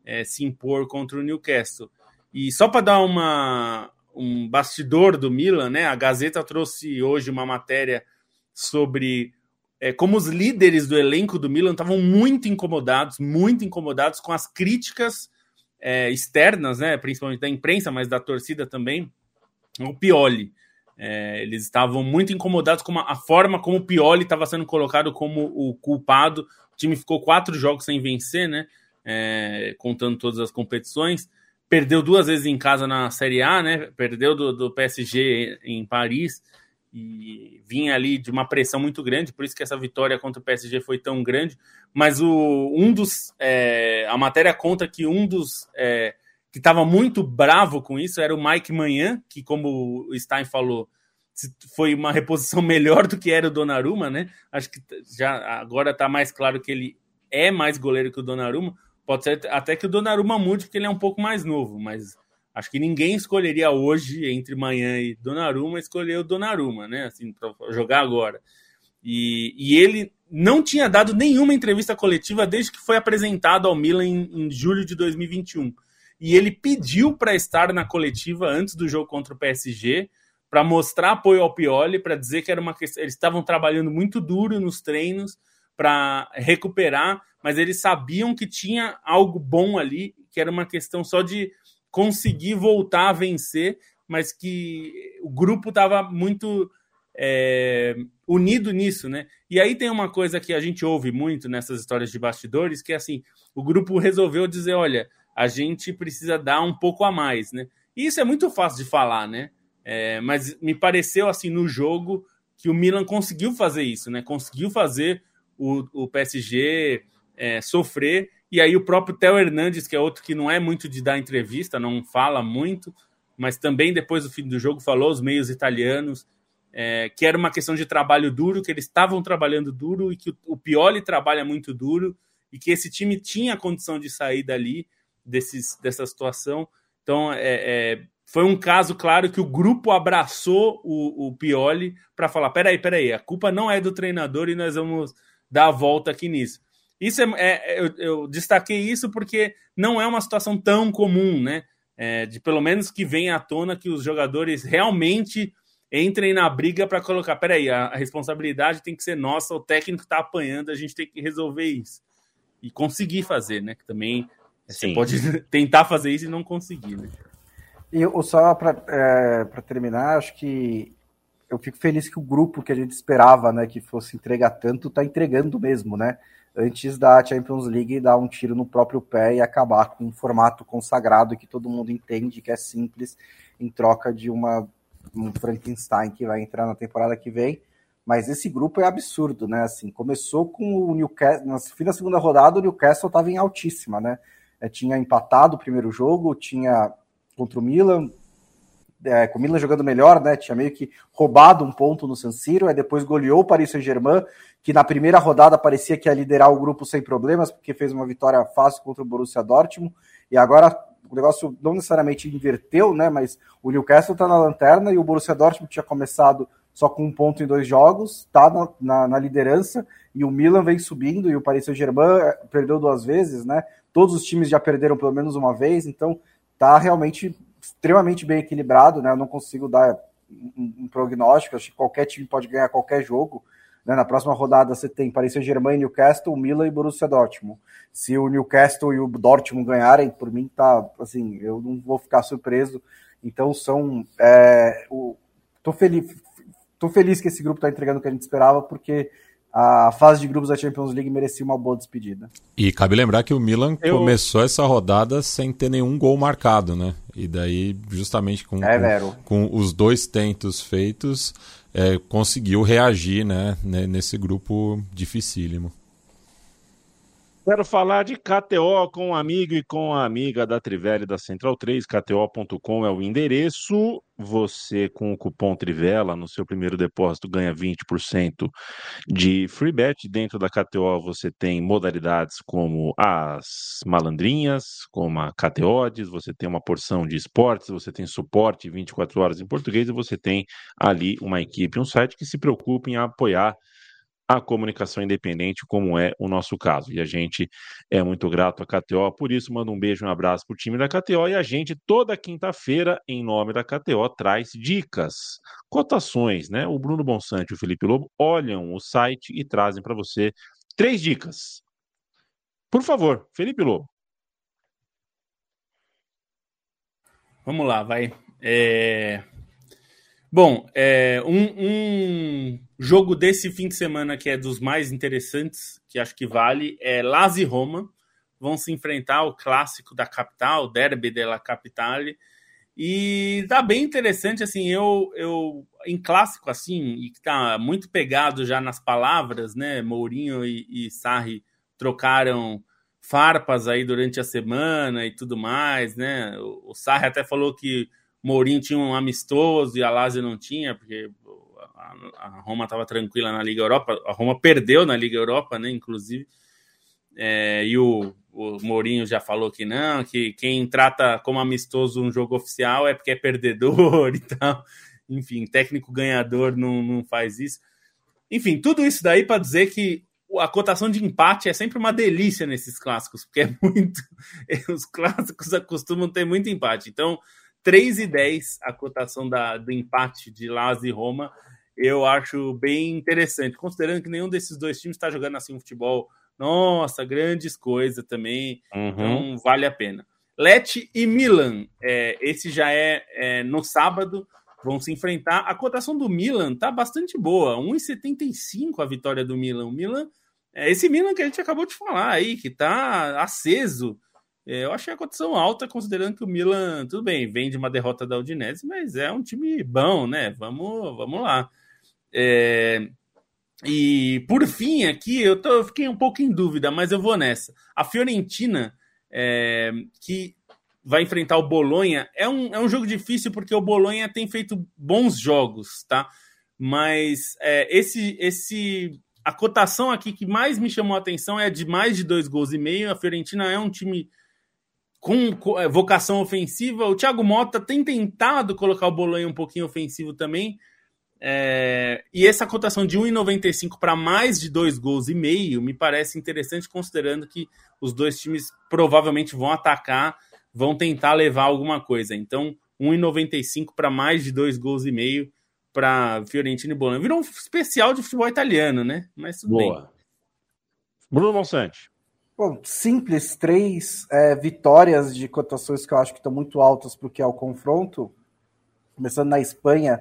é, se impor contra o Newcastle. E só para dar uma, um bastidor do Milan, né? A Gazeta trouxe hoje uma matéria sobre é, como os líderes do elenco do Milan estavam muito incomodados, muito incomodados com as críticas é, externas, né? Principalmente da imprensa, mas da torcida também, o Pioli. É, eles estavam muito incomodados com a forma como o Pioli estava sendo colocado como o culpado. O time ficou quatro jogos sem vencer, né? É, contando todas as competições. Perdeu duas vezes em casa na Série A, né? Perdeu do, do PSG em Paris e vinha ali de uma pressão muito grande, por isso que essa vitória contra o PSG foi tão grande. Mas o, um dos. É, a matéria conta que um dos. É, que estava muito bravo com isso era o Mike Manhã, que, como o Stein falou, foi uma reposição melhor do que era o Donnarumma, né? Acho que já agora está mais claro que ele é mais goleiro que o Donnarumma. Pode ser até que o Donnarumma mude, porque ele é um pouco mais novo, mas acho que ninguém escolheria hoje, entre Manhã e Donnarumma, escolher o Donnarumma, né? Assim, para jogar agora. E, e, ele não tinha dado nenhuma entrevista coletiva desde que foi apresentado ao Milan em, em julho de 2021 e ele pediu para estar na coletiva antes do jogo contra o PSG para mostrar apoio ao Pioli, para dizer que era uma questão, eles estavam trabalhando muito duro nos treinos para recuperar, mas eles sabiam que tinha algo bom ali, que era uma questão só de conseguir voltar a vencer, mas que o grupo estava muito é, unido nisso, né? E aí tem uma coisa que a gente ouve muito nessas histórias de bastidores, que é assim, o grupo resolveu dizer, olha, a gente precisa dar um pouco a mais, né? E isso é muito fácil de falar, né? É, mas me pareceu assim no jogo que o Milan conseguiu fazer isso, né? Conseguiu fazer o, o PSG é, sofrer. E aí o próprio Theo Hernandes, que é outro que não é muito de dar entrevista, não fala muito, mas também depois do fim do jogo falou os meios italianos é, que era uma questão de trabalho duro, que eles estavam trabalhando duro e que o, o Pioli trabalha muito duro e que esse time tinha condição de sair dali desses, dessa situação. Então, é, é, foi um caso, claro, que o grupo abraçou o, o Pioli para falar: peraí, peraí, a culpa não é do treinador e nós vamos dar a volta aqui nisso. Isso é, é eu, eu, destaquei isso porque não é uma situação tão comum, né? É, de pelo menos que venha à tona que os jogadores realmente entrem na briga para colocar. Peraí, a, a responsabilidade tem que ser nossa, o técnico está apanhando, a gente tem que resolver isso. E conseguir fazer, né? Que também você pode tentar fazer isso e não conseguir, né? E só para é, terminar, acho que eu fico feliz que o grupo que a gente esperava, né, que fosse entregar tanto, está entregando mesmo, né? Antes da Champions League dar um tiro no próprio pé e acabar com um formato consagrado que todo mundo entende que é simples em troca de uma um Frankenstein que vai entrar na temporada que vem. Mas esse grupo é absurdo, né? Assim, começou com o Newcastle, no fim da segunda rodada, o Newcastle estava em altíssima, né? é, tinha empatado o primeiro jogo, tinha contra o Milan, é, com o Milan jogando melhor, né? Tinha meio que roubado um ponto no San Siro, aí depois goleou o Paris Saint-Germain, que na primeira rodada parecia que ia liderar o grupo sem problemas, porque fez uma vitória fácil contra o Borussia Dortmund, e agora o negócio não necessariamente inverteu, né? Mas o Newcastle está na lanterna e o Borussia Dortmund tinha começado só com um ponto em dois jogos, está na, na, na, liderança, e o Milan vem subindo, e o Paris Saint-Germain é, perdeu duas vezes, né? Todos os times já perderam pelo menos uma vez, então tá realmente extremamente bem equilibrado, né? Eu não consigo dar um, prognóstico, acho que qualquer time pode ganhar qualquer jogo. Né? Na próxima rodada você tem Paris Saint-Germain, Newcastle, Milan e Borussia Dortmund. Se o Newcastle e o Dortmund ganharem, por mim tá assim, eu não vou ficar surpreso. Então são, é, o, tô feliz, tô feliz que esse grupo está entregando o que a gente esperava, porque a fase de grupos da Champions League merecia uma boa despedida. E cabe lembrar que o Milan Eu... começou essa rodada sem ter nenhum gol marcado, né? E daí, justamente com, é, com, com, os dois tentos feitos, é, conseguiu reagir né, nesse grupo dificílimo. Quero falar de KTO com um amigo e com a amiga da Trivela da Central 3. KTO.com é o endereço. Você, com o cupom Trivela, no seu primeiro depósito, ganha 20% de free bet. Dentro da KTO, você tem modalidades como as malandrinhas, como a KTOdes, você tem uma porção de esportes, você tem suporte 24 horas em português e você tem ali uma equipe, um site que se preocupa em apoiar a comunicação independente, como é o nosso caso. E a gente é muito grato à KTO, por isso manda um beijo um abraço para o time da KTO. E a gente, toda quinta-feira, em nome da KTO, traz dicas, cotações, né? O Bruno Bonsante e o Felipe Lobo olham o site e trazem para você três dicas. Por favor, Felipe Lobo. Vamos lá, vai. É... Bom, é, um, um, jogo desse fim de semana que é dos mais interessantes, que acho que vale, é Lazio e Roma. Vão se enfrentar o clássico da capital, Derby della Capitale. E tá bem interessante, assim, eu, eu em clássico, assim, e que tá muito pegado já nas palavras, né? Mourinho e, e Sarri trocaram farpas aí durante a semana e tudo mais, né? O, o Sarri até falou que Mourinho tinha um amistoso e a Lazio não tinha, porque a, Roma estava tranquila na Liga Europa. A Roma perdeu na Liga Europa, né? Inclusive. É, e o, o Mourinho já falou que não, que quem trata como amistoso um jogo oficial é porque é perdedor e tal. Enfim, técnico ganhador não, não faz isso. Enfim, tudo isso daí para dizer que a cotação de empate é sempre uma delícia nesses clássicos, porque é muito. Os clássicos acostumam ter muito empate. Então, 3 e 10 a cotação da, do empate de Lazio e Roma. Eu acho bem interessante, considerando que nenhum desses dois times está jogando assim um futebol. Nossa, grandes coisas também. Uhum. Então vale a pena. Lecce e Milan, é, esse já é, é, no sábado, vão se enfrentar. A cotação do Milan tá bastante boa, 1,75 a vitória do Milan. O Milan, é esse Milan que a gente acabou de falar aí, que tá aceso eu achei a cotação alta, considerando que o Milan, tudo bem, vem de uma derrota da Udinese, mas é um time bom, né? Vamos, vamos lá. É, e por fim, aqui eu, tô, eu, fiquei um pouco em dúvida, mas eu vou nessa. A Fiorentina, é, que vai enfrentar o Bolonha, é um, é um jogo difícil porque o Bolonha tem feito bons jogos, tá? Mas é, esse, esse a cotação aqui que mais me chamou a atenção é de mais de dois gols e meio. A Fiorentina é um time com é, vocação ofensiva. O Thiago Mota tem tentado colocar o Bolonha um pouquinho ofensivo também. É, e essa cotação de 1,95 para mais de dois gols e meio me parece interessante, considerando que os dois times provavelmente vão atacar, vão tentar levar alguma coisa. Então, 1,95 para mais de dois gols e meio para Fiorentina e Bolonha. Virou um especial de futebol italiano, né? Mas tudo Boa. bem. Bruno Monsante. Bom, simples, três é, vitórias de cotações que eu acho que estão muito altas para o que é o confronto. Começando na Espanha,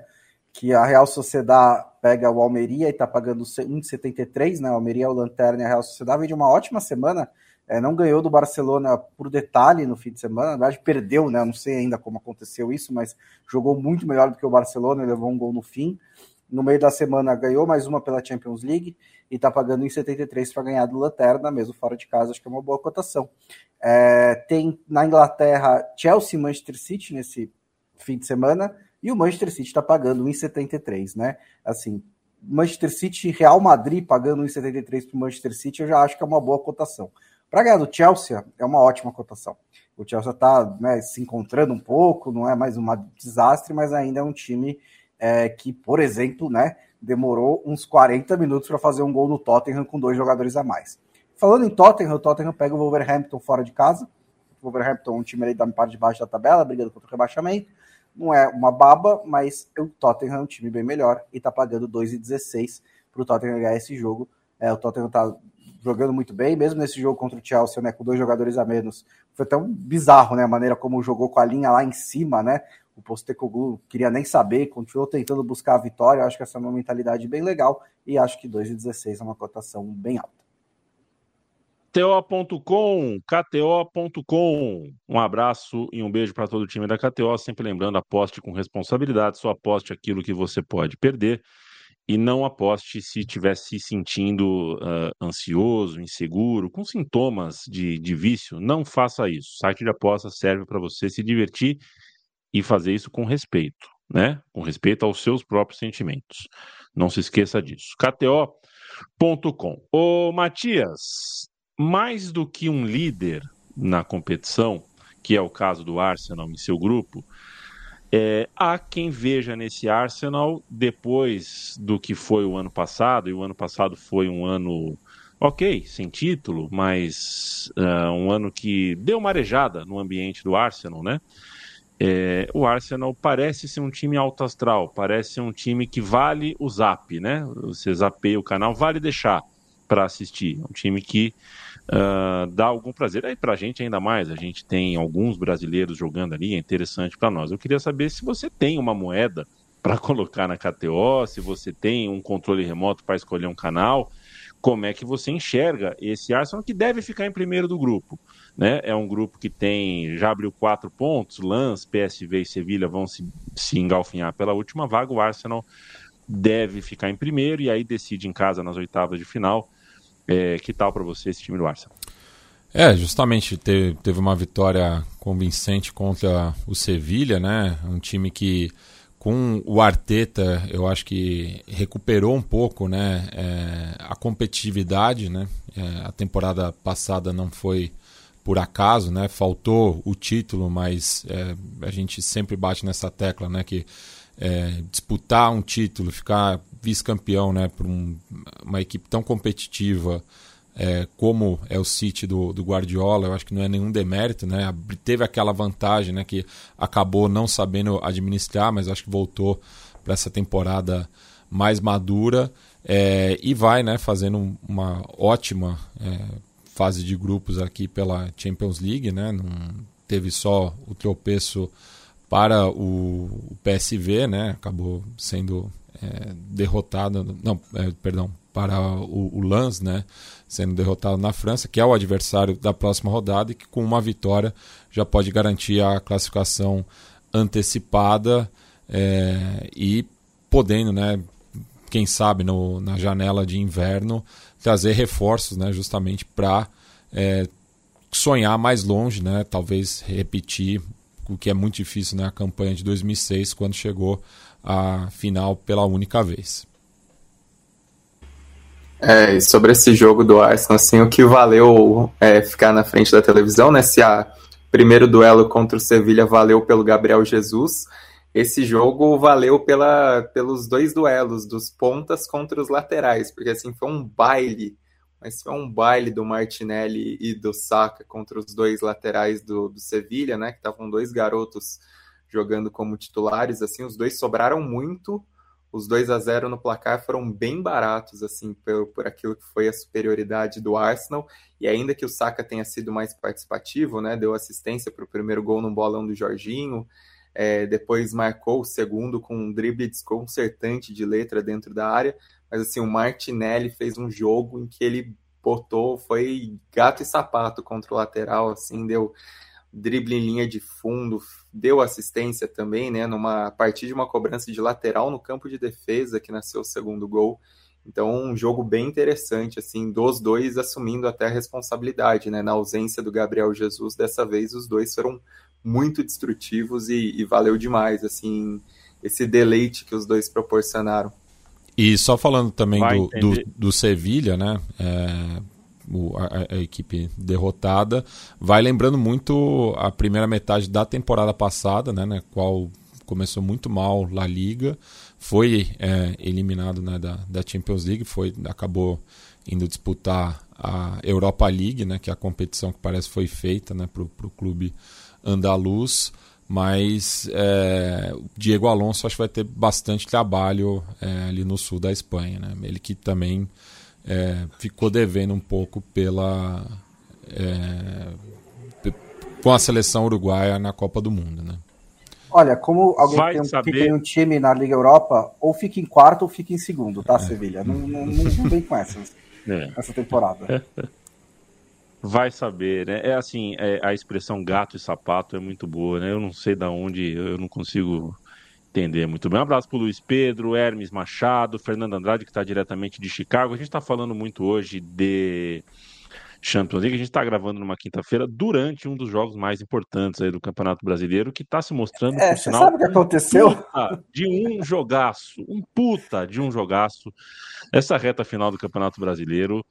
que a Real Sociedad pega o Almeria e está pagando 1,73, né? O Almeria o Lanterna e a Real Sociedad vem de uma ótima semana. É, não ganhou do Barcelona por detalhe no fim de semana, na verdade perdeu, né? Não sei ainda como aconteceu isso, mas jogou muito melhor do que o Barcelona, levou um gol no fim. No meio da semana ganhou mais uma pela Champions League e está pagando em 73 para ganhar do Lanterna, mesmo fora de casa, acho que é uma boa cotação. É, tem na Inglaterra Chelsea Manchester City nesse fim de semana, e o Manchester City está pagando 1,73, né? Assim, Manchester City Real Madrid pagando 1,73 para o Manchester City, eu já acho que é uma boa cotação. Para ganhar do Chelsea, é uma ótima cotação. O Chelsea está né, se encontrando um pouco, não é mais um desastre, mas ainda é um time é, que, por exemplo, né, demorou uns 40 minutos para fazer um gol no Tottenham com dois jogadores a mais. Falando em Tottenham, o Tottenham pega o Wolverhampton fora de casa. O Wolverhampton é um time ali da parte de baixo da tabela, brigando contra o rebaixamento. Não é uma baba, mas o Tottenham é um time bem melhor e está pagando 2,16 para o Tottenham ganhar esse jogo. É, o Tottenham está jogando muito bem, mesmo nesse jogo contra o Chelsea, né, com dois jogadores a menos. Foi um bizarro, né, a maneira como jogou com a linha lá em cima, né? O Postecoglou queria nem saber, continuou tentando buscar a vitória. acho que essa é uma mentalidade bem legal e acho que 2,16 é uma cotação bem alta. KTO.com, KTO.com. Um abraço e um beijo para todo o time da KTO. Sempre lembrando, aposte com responsabilidade, só aposte aquilo que você pode perder. e não aposte se estiver se sentindo uh, ansioso, inseguro, com sintomas de, de vício. Não faça isso. O site de aposta serve para você se divertir e fazer isso com respeito, né? Com respeito aos seus próprios sentimentos. Não se esqueça disso. KTO.com. Ô, Matias, mais do que um líder na competição, que é o caso do Arsenal em seu grupo, é, há quem veja nesse Arsenal, depois do que foi o ano passado, e o ano passado foi um ano, ok, sem título, mas uh, um ano que deu marejada no ambiente do Arsenal, né? É, o Arsenal parece ser um time alto astral, parece ser um time que vale o zap, né? Você zapeia o canal, vale deixar para assistir. Um time que uh, dá algum prazer. Aí para a gente ainda mais, a gente tem alguns brasileiros jogando ali, é interessante para nós. Eu queria saber se você tem uma moeda para colocar na KTO, se você tem um controle remoto para escolher um canal, como é que você enxerga esse Arsenal que deve ficar em primeiro do grupo. Né? É um grupo que tem, já abriu quatro pontos, Lans, PSV e Sevilha vão se, se engalfinhar pela última vaga, o Arsenal deve ficar em primeiro e aí decide em casa nas oitavas de final é, que tal para você esse time do Arsenal? É, justamente teve, teve uma vitória convincente contra o Sevilha, né? Um time que com o Arteta eu acho que recuperou um pouco, né? É, a competitividade, né? É, a temporada passada não foi por acaso, né? Faltou o título, mas é, a gente sempre bate nessa tecla, né? Que é, disputar um título, ficar vice-campeão, né, para um, uma equipe tão competitiva é, como é o City do, do, Guardiola, eu acho que não é nenhum demérito, né? Teve aquela vantagem, né, que acabou não sabendo administrar, mas acho que voltou para essa temporada mais madura é, e vai, né, fazendo uma ótima é, fase de grupos aqui pela Champions League, né? Não teve só o tropeço para o, o PSV, né? Acabou sendo é, derrotado, não, é, perdão, para o, o Lens, né? Sendo derrotado na França, que é o adversário da próxima rodada e que com uma vitória já pode garantir a classificação antecipada é, e podendo, né? Quem sabe no, na janela de inverno trazer reforços, né? Justamente para é, sonhar mais longe, né? Talvez repetir o que é muito difícil na né, campanha de 2006, quando chegou à final pela única vez. É, sobre esse jogo do Arsenal, assim, o que valeu é ficar na frente da televisão, né? Se a primeiro duelo contra o Sevilha valeu pelo Gabriel Jesus, esse jogo valeu pela, pelos dois duelos dos pontas contra os laterais, porque assim foi um baile mas foi um baile do Martinelli e do Saka contra os dois laterais do, do Sevilha, né? Que estavam dois garotos jogando como titulares, assim, os dois sobraram muito, os 2 a 0 no placar foram bem baratos, assim, por, por aquilo que foi a superioridade do Arsenal, e ainda que o Saka tenha sido mais participativo, né, deu assistência para o primeiro gol no bolão do Jorginho, é, depois marcou o segundo com um drible desconcertante de letra dentro da área, mas assim, o Martinelli fez um jogo em que ele botou, foi gato e sapato contra o lateral, assim, deu drible em linha de fundo, deu assistência também, né, numa partir de uma cobrança de lateral no campo de defesa que nasceu o segundo gol. Então, um jogo bem interessante, assim, dos dois assumindo até a responsabilidade, né? Na ausência do Gabriel Jesus, dessa vez os dois foram muito destrutivos e, e valeu demais, assim, esse deleite que os dois proporcionaram. E só falando também do, do, do, Sevilha, né? É, o, a, a, equipe derrotada. Vai lembrando muito a primeira metade da temporada passada, né? Na qual começou muito mal La Liga. Foi é, eliminado né, da, da Champions League, foi, acabou indo disputar a Europa League, né? Que é a competição que parece foi feita né, para o clube andaluz mas é, Diego Alonso acho que vai ter bastante trabalho é, ali no sul da Espanha, né? Ele que também é, ficou devendo um pouco pela é, com a seleção uruguaia na Copa do Mundo, né? Olha, como alguém tem um, que tem um time na Liga Europa, ou fica em quarto ou fica em segundo, tá, é. Sevilha? Não, não, não, vem com essas, é. essa temporada. Vai saber, né? É assim, é, a expressão gato e sapato é muito boa, né? Eu não sei da onde, eu não consigo entender muito bem. Um abraço para Luiz Pedro, Hermes Machado, Fernando Andrade, que está diretamente de Chicago. A gente está falando muito hoje de Champions League. A gente está gravando numa quinta-feira durante um dos jogos mais importantes aí do Campeonato Brasileiro, que está se mostrando, é, sabe o que aconteceu? Um de um jogaço, um puta de um jogaço. Essa reta final do Campeonato Brasileiro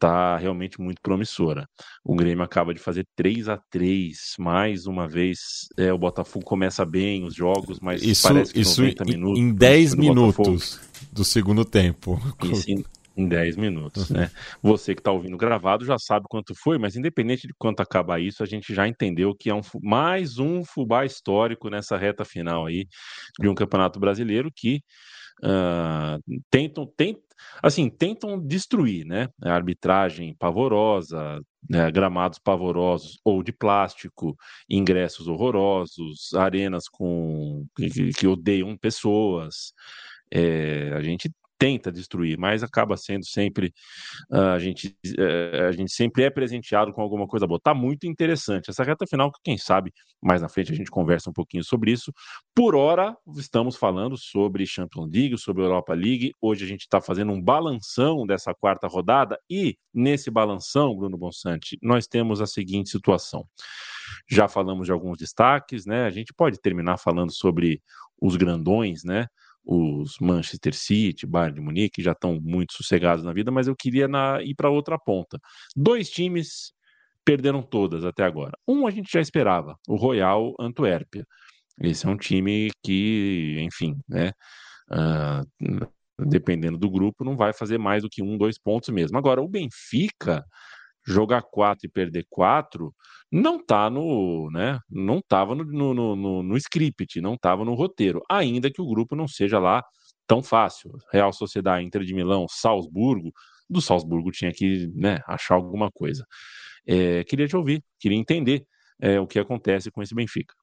tá realmente muito promissora. O Grêmio acaba de fazer 3 a 3 mais uma vez. É, o Botafogo começa bem os jogos, mas isso, parece que isso 90 minutos. Em 10 minutos do segundo tempo. Isso em, em 10 minutos, uhum. né? Você que está ouvindo gravado já sabe quanto foi, mas independente de quanto acabar isso, a gente já entendeu que é um, mais um fubá histórico nessa reta final aí de um campeonato brasileiro que uh, tentam, tentam, assim, tentam destruir, né? A arbitragem pavorosa, né? gramados pavorosos ou de plástico, ingressos horrorosos, arenas com que, que odeiam pessoas. É, a gente tenta destruir, mas acaba sendo sempre uh, a gente uh, a gente sempre é presenteado com alguma coisa boa. Tá muito interessante essa reta final, que quem sabe mais na frente a gente conversa um pouquinho sobre isso. Por hora estamos falando sobre Champions League, sobre Europa League. Hoje a gente está fazendo um balanção dessa quarta rodada e nesse balanção, Bruno Bonsante, nós temos a seguinte situação. Já falamos de alguns destaques, né? A gente pode terminar falando sobre os grandões, né? Os Manchester City, Bayern de Munique já estão muito sossegados na vida, mas eu queria na, ir para outra ponta. Dois times perderam todas até agora. Um a gente já esperava, o Royal Antuérpia. Esse é um time que, enfim, né, uh, dependendo do grupo, não vai fazer mais do que um, dois pontos mesmo. Agora, o Benfica jogar quatro e perder quatro não tá no, né, não estava no, no, no, no script, não estava no roteiro, ainda que o grupo não seja lá tão fácil. Real Sociedade, Inter de Milão, Salzburgo, do Salzburgo tinha que né, achar alguma coisa. É, queria te ouvir, queria entender é, o que acontece com esse Benfica.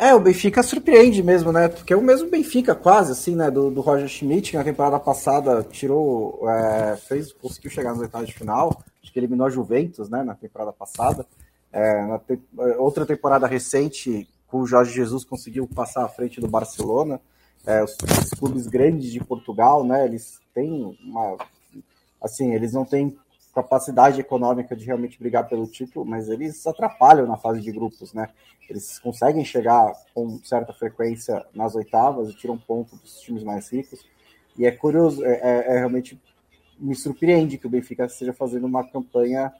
É, o Benfica surpreende mesmo, né? Porque é o mesmo Benfica, quase, assim, né? Do, do Roger Schmidt, que na temporada passada tirou, é, fez, conseguiu chegar nas oitavas de final. Acho que eliminou a Juventus, né? Na temporada passada. É, na te, outra temporada recente, com o Jorge Jesus conseguiu passar à frente do Barcelona. É, os, os clubes grandes de Portugal, né? Eles têm uma, assim, eles não têm capacidade econômica de realmente brigar pelo título, mas eles atrapalham na fase de grupos, né? Eles conseguem chegar com certa frequência nas oitavas e tiram ponto dos times mais ricos. E é curioso, é, é, é realmente me surpreende que o Benfica esteja fazendo uma campanha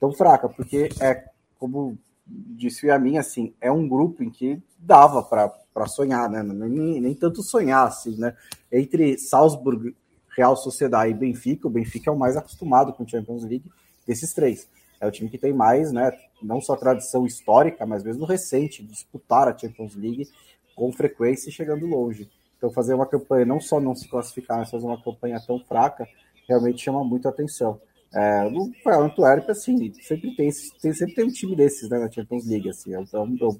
tão fraca, porque é como disse a mim, assim, é um grupo em que dava para sonhar, né? Nem, nem tanto sonhar, assim, né? Entre Salzburg Real Sociedade e Benfica. O Benfica é o mais acostumado com o Champions League desses três. É o time que tem mais, né, não só tradição histórica, mas mesmo recente, disputar a Champions League com frequência e chegando longe. Então, fazer uma campanha, não só não se classificar, mas fazer uma campanha tão fraca, realmente chama muito atenção. É, no Antuérpia, assim, sempre tem, sempre tem um time desses né, na Champions League. Assim, então, eu, é,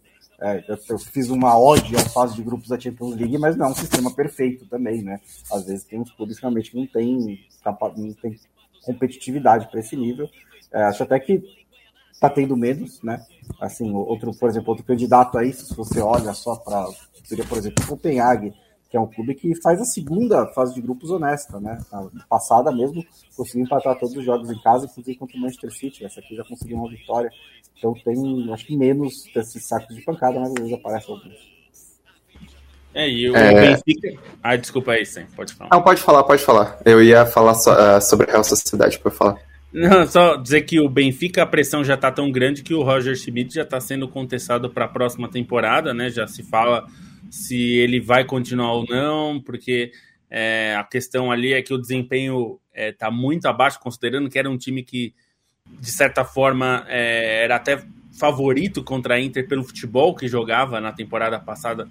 eu, fiz uma ode à fase de grupos da Champions League, mas não é um sistema perfeito também, né? Às vezes tem uns clubes realmente que não tem, não tem competitividade para esse nível. É, acho até que está tendo menos, né? Assim, outro, por exemplo, outro candidato aí, se você olha só para, seria, por exemplo, o Copenhague, que é um clube que faz a segunda fase de grupos honesta, né? A passada mesmo conseguiu empatar todos os jogos em casa, inclusive contra o Manchester City. Essa aqui já conseguiu uma vitória. Então tem, acho que menos desses sacos de pancada, mas às vezes aparece alguns. É, e o é... Benfica. Ah, desculpa aí, Sam, pode falar. Não, pode falar, pode falar. Eu ia falar so, uh, sobre a Real Sociedade para falar. Não, só dizer que o Benfica, a pressão já está tão grande que o Roger Schmidt já está sendo contestado para a próxima temporada, né? Já se fala se ele vai continuar ou não, porque é, a questão ali é que o desempenho está é, tá muito abaixo, considerando que era um time que, de certa forma, é, era até favorito contra a Inter pelo futebol que jogava na temporada passada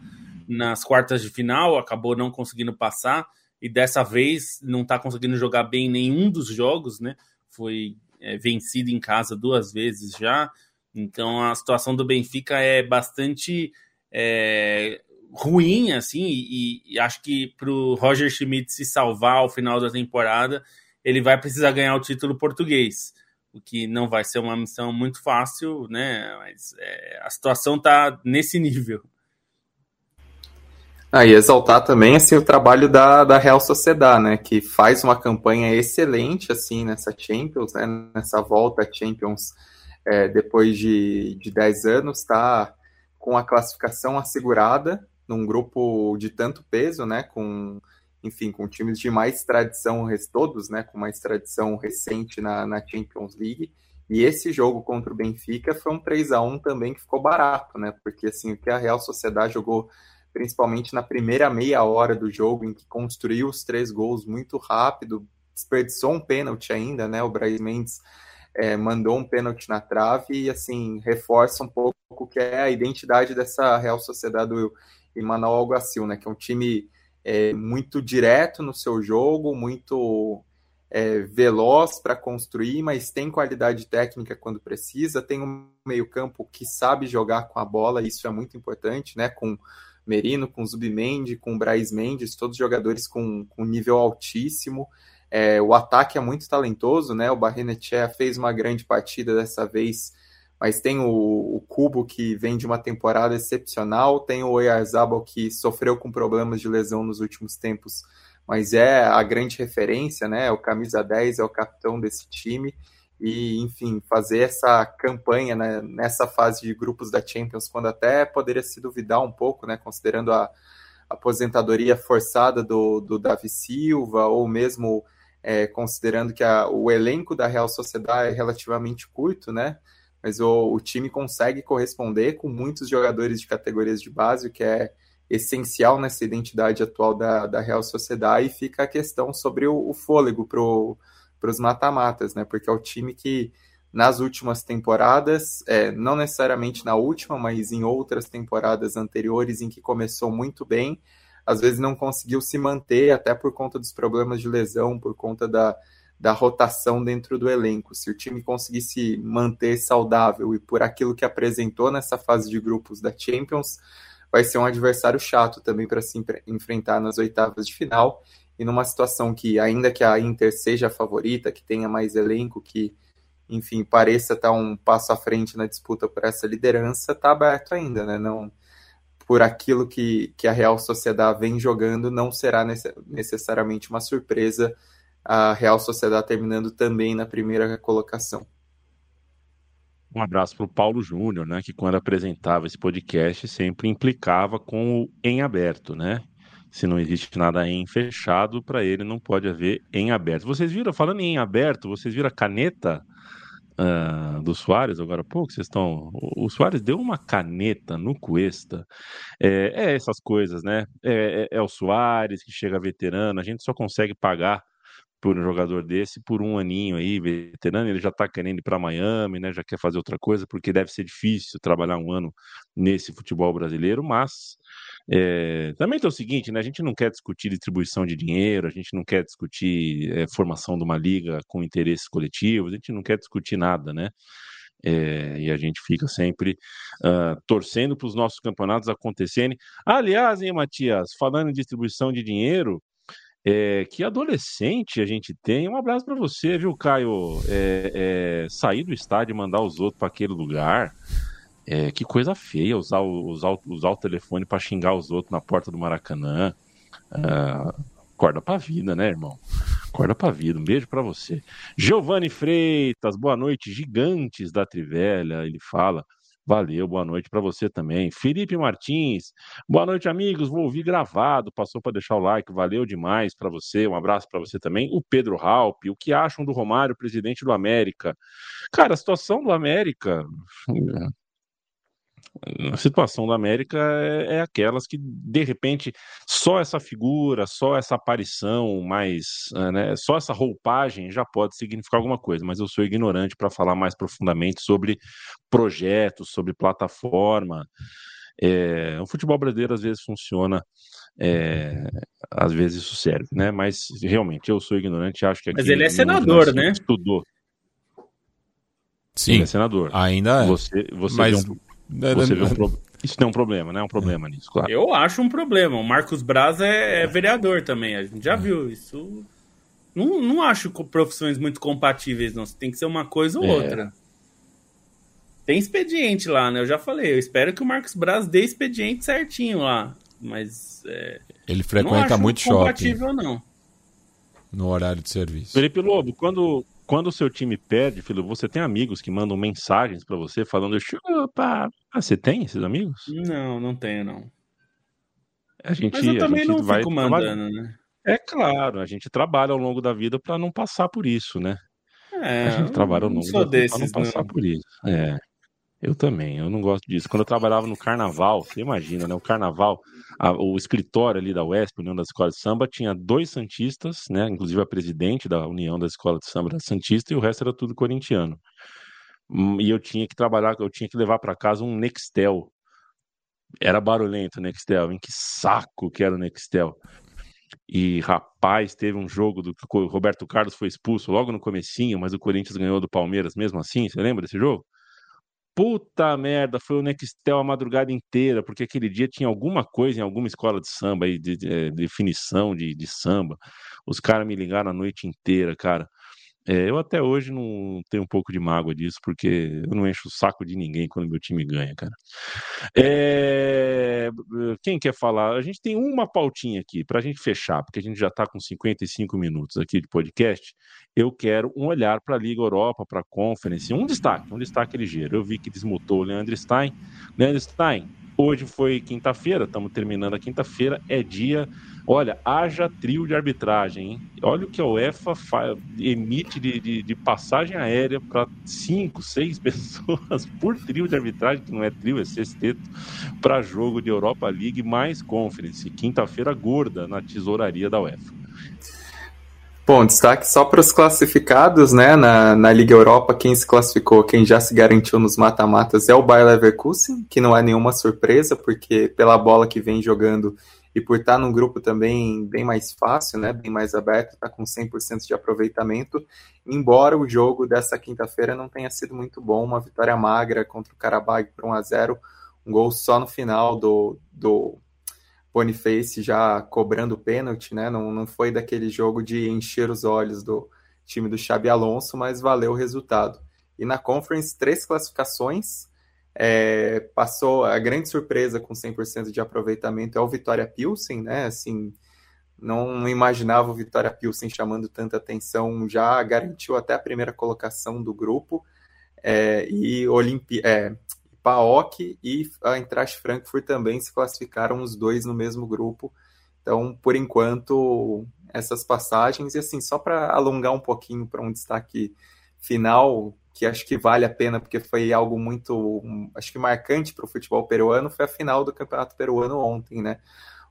nas quartas de final, acabou não conseguindo passar e dessa vez não está conseguindo jogar bem nenhum dos jogos, né? Foi é, vencido em casa duas vezes já. Então a situação do Benfica é bastante é, ruim, assim, e, e acho que para o Roger Schmidt se salvar ao final da temporada, ele vai precisar ganhar o título português, o que não vai ser uma missão muito fácil, né? Mas é, a situação está nesse nível. Ah, e exaltar também assim, o trabalho da, da Real Sociedade, né? Que faz uma campanha excelente assim nessa Champions, né, nessa volta à Champions é, depois de, de 10 anos, tá com a classificação assegurada num grupo de tanto peso, né? Com, enfim, com times de mais tradição, todos, né? Com mais tradição recente na, na Champions League. E esse jogo contra o Benfica foi um 3 a 1 também que ficou barato, né? Porque assim, o que a Real Sociedade jogou principalmente na primeira meia hora do jogo, em que construiu os três gols muito rápido, desperdiçou um pênalti ainda, né? O Braz Mendes é, mandou um pênalti na trave e assim reforça um pouco o que é a identidade dessa Real Sociedade do Emmanuel Alguacil, né? Que é um time é, muito direto no seu jogo, muito é, veloz para construir, mas tem qualidade técnica quando precisa, tem um meio-campo que sabe jogar com a bola, isso é muito importante, né? Com Merino, com Zubimendi, com Braz Mendes, todos jogadores com, com nível altíssimo. É, o ataque é muito talentoso, né? O Barrenetchea fez uma grande partida dessa vez, mas tem o, o, Cubo que vem de uma temporada excepcional, tem o Oyarzabal que sofreu com problemas de lesão nos últimos tempos, mas é a grande referência, né? O camisa 10 é o capitão desse time. E, enfim, fazer essa campanha né, nessa fase de grupos da Champions, quando até poderia se duvidar um pouco, né, considerando a aposentadoria forçada do, do Davi Silva, ou mesmo é, considerando que a, o elenco da Real Sociedade é relativamente curto, né, mas o, o time consegue corresponder com muitos jogadores de categorias de base, o que é essencial nessa identidade atual da, da Real Sociedade, e fica a questão sobre o, o fôlego para os mata-matas, né? Porque é o time que nas últimas temporadas, é, não necessariamente na última, mas em outras temporadas anteriores em que começou muito bem, às vezes não conseguiu se manter, até por conta dos problemas de lesão, por conta da, da rotação dentro do elenco. Se o time conseguisse manter saudável e por aquilo que apresentou nessa fase de grupos da Champions, vai ser um adversário chato também para se enfrentar nas oitavas de final e numa situação que, ainda que a Inter seja a favorita, que tenha mais elenco, que, enfim, pareça estar um passo à frente na disputa por essa liderança, está aberto ainda, né? Não, por aquilo que, que a Real Sociedade vem jogando, não será necessariamente uma surpresa a Real Sociedade terminando também na primeira colocação. Um abraço para o Paulo Júnior, né, que quando apresentava esse podcast sempre implicava com o em aberto, né? se não existe nada em fechado, para ele não pode haver em aberto. Vocês viram, falando em aberto, vocês viram a caneta uh, do Soares agora há pouco? Vocês estão. O Soares deu uma caneta no Cuesta. É, é essas coisas, né? É, é, é o Soares que chega veterano, a gente só consegue pagar por um jogador desse por um aninho aí, veterano, ele já tá querendo ir para Miami, né? Já quer fazer outra coisa, porque deve ser difícil trabalhar um ano nesse futebol brasileiro, mas é, também tem o seguinte, né? A gente não quer discutir distribuição de dinheiro, a gente não quer discutir é, formação de uma liga com interesses coletivos, a gente não quer discutir nada, né? É, e a gente fica sempre uh, torcendo para os nossos campeonatos acontecerem. Aliás, hein, Matias, falando em distribuição de dinheiro, é, que adolescente a gente tem. Um abraço para você, viu, Caio? É, é, sair do estádio e mandar os outros para aquele lugar. É, que coisa feia usar, usar, usar o telefone para xingar os outros na porta do Maracanã. Ah, acorda pra vida, né, irmão? Acorda pra vida. Um beijo para você. Giovanni Freitas, boa noite. Gigantes da Trivelha, ele fala. Valeu, boa noite para você também. Felipe Martins, boa noite, amigos. Vou ouvir gravado. Passou para deixar o like, valeu demais para você. Um abraço para você também. O Pedro Halpe, o que acham do Romário, presidente do América? Cara, a situação do América a situação da América é, é, aquelas que, de repente, só essa figura, só essa aparição, mais, eh, né, só essa roupagem já pode significar alguma coisa, mas eu sou ignorante para falar mais profundamente sobre projetos, sobre plataforma. É, o futebol brasileiro às vezes funciona, é, às vezes isso serve, né? Mas realmente eu sou ignorante, acho que aqui Mas ele é senador, né? Estudou. Sim, ele é senador. Ainda é. Você, você mas... um você vê um pro... Isso não é um problema, né? É um problema nisso, claro. Eu acho um problema. O Marcos Braz é, é vereador também. A gente já é. viu isso. Não, não acho profissões muito compatíveis, não. Tem que ser uma coisa ou é. outra. Tem expediente lá, né? Eu já falei. Eu espero que o Marcos Braz dê expediente certinho lá. mas é, ele frequenta muito shopping. não. No horário de serviço. Felipe Lobo, quando quando o seu time perde, filho, você tem amigos que mandam mensagens para você falando chupa. Ah, você tem esses amigos? Não, não tenho não. A gente, Mas eu também a gente não vai fico mandando, né? É claro, a gente trabalha ao longo da vida para não passar por isso, né? É, a gente trabalha ao longo da vida para não passar não. por isso. É. Eu também, eu não gosto disso. Quando eu trabalhava no carnaval, você imagina, né? O carnaval, a- o escritório ali da UESP, União das Escolas de Samba, tinha dois Santistas, né? Inclusive a presidente da União das Escolas de Samba era Santista e o resto era tudo corintiano. Hum, E eu tinha que trabalhar, eu tinha que levar para casa um Nextel. Era barulhento o Nextel, em que saco que era o Nextel. E rapaz, teve um jogo do que o Roberto Carlos foi expulso logo no comecinho, mas o Corinthians ganhou do Palmeiras mesmo assim. Você lembra desse jogo? Puta merda, foi o Nextel a madrugada inteira, porque aquele dia tinha alguma coisa em alguma escola de samba aí, de, de- eh, definição de, de samba. Os caras me ligaram a noite inteira, cara. É, eu até hoje não tenho um pouco de mágoa disso, porque eu não encho o saco de ninguém quando meu time ganha, cara. É, Quem quer falar? A gente tem uma pautinha aqui para a gente fechar, porque a gente já está com 55 minutos aqui de podcast. Eu quero um olhar para a Liga Europa, para a Conference, um destaque, um destaque ligeiro. Eu vi que desmutou o Leandro Stein. Leandro Stein, hoje foi quinta-feira, estamos terminando a quinta-feira, é dia. Olha, haja trio de arbitragem, hein? Olha o que a UEFA fa- emite de, de- de passagem aérea para cinco, seis pessoas por trio de arbitragem, que não é trio, é sexteto, para jogo de Europa League mais Conference. Quinta-feira gorda na tesouraria da UEFA. Bom, destaque só para os classificados, né? Na, na Liga Europa, quem se classificou, quem já se garantiu nos mata-matas é o Bayer Leverkusen, que não é nenhuma surpresa, porque pela bola que vem jogando e por estar num grupo também bem mais fácil, né? Bem mais aberto, está com 100% de aproveitamento. Embora o jogo dessa quinta-feira não tenha sido muito bom, uma vitória magra contra o Karabag por 1 a 0 um gol só no final do, do Boniface já cobrando pênalti, né? Não, não foi daquele jogo de encher os olhos do time do Xabi Alonso, mas valeu o resultado. E na Conference, três classificações. É, passou a grande surpresa com 100% de aproveitamento é o Vitória Pilsen, né? Assim, não imaginava o Vitória Pilsen chamando tanta atenção, já garantiu até a primeira colocação do grupo. É, e Olimpi é, PAOK e a Eintracht Frankfurt também se classificaram os dois no mesmo grupo. Então, por enquanto, essas passagens. E assim, só para alongar um pouquinho para um destaque final, que acho que vale a pena, porque foi algo muito, acho que marcante para o futebol peruano, foi a final do Campeonato Peruano ontem, né?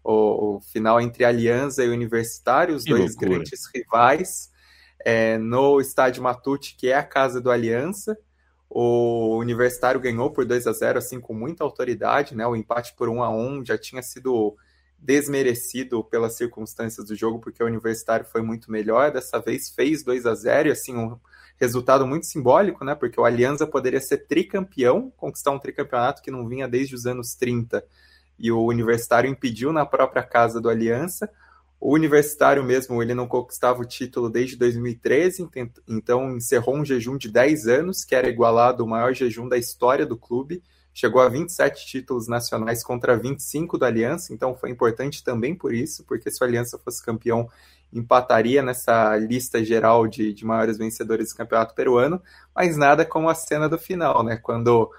O, o final entre Aliança e Universitário, os Que dois loucura. grandes rivais, é, no estádio Matute, que é a casa do Aliança. O Universitário ganhou por 2 a 0 assim com muita autoridade, né? O empate por 1 a 1 já tinha sido desmerecido pelas circunstâncias do jogo, porque o Universitário foi muito melhor. Dessa vez fez 2 a 0 e assim um resultado muito simbólico, né? Porque o Alianza poderia ser tricampeão, conquistar um tricampeonato que não vinha desde os anos 30. E o Universitário impediu na própria casa do Aliança. O Universitário mesmo, ele não conquistava o título desde 2013, então encerrou um jejum de 10 anos, que era igualado ao maior jejum da história do clube. Chegou a 27 títulos nacionais contra 25 do Aliança, então foi importante também por isso, porque se o Aliança fosse campeão, empataria nessa lista geral de, de maiores vencedores do campeonato peruano, mas nada como a cena do final, né? Quando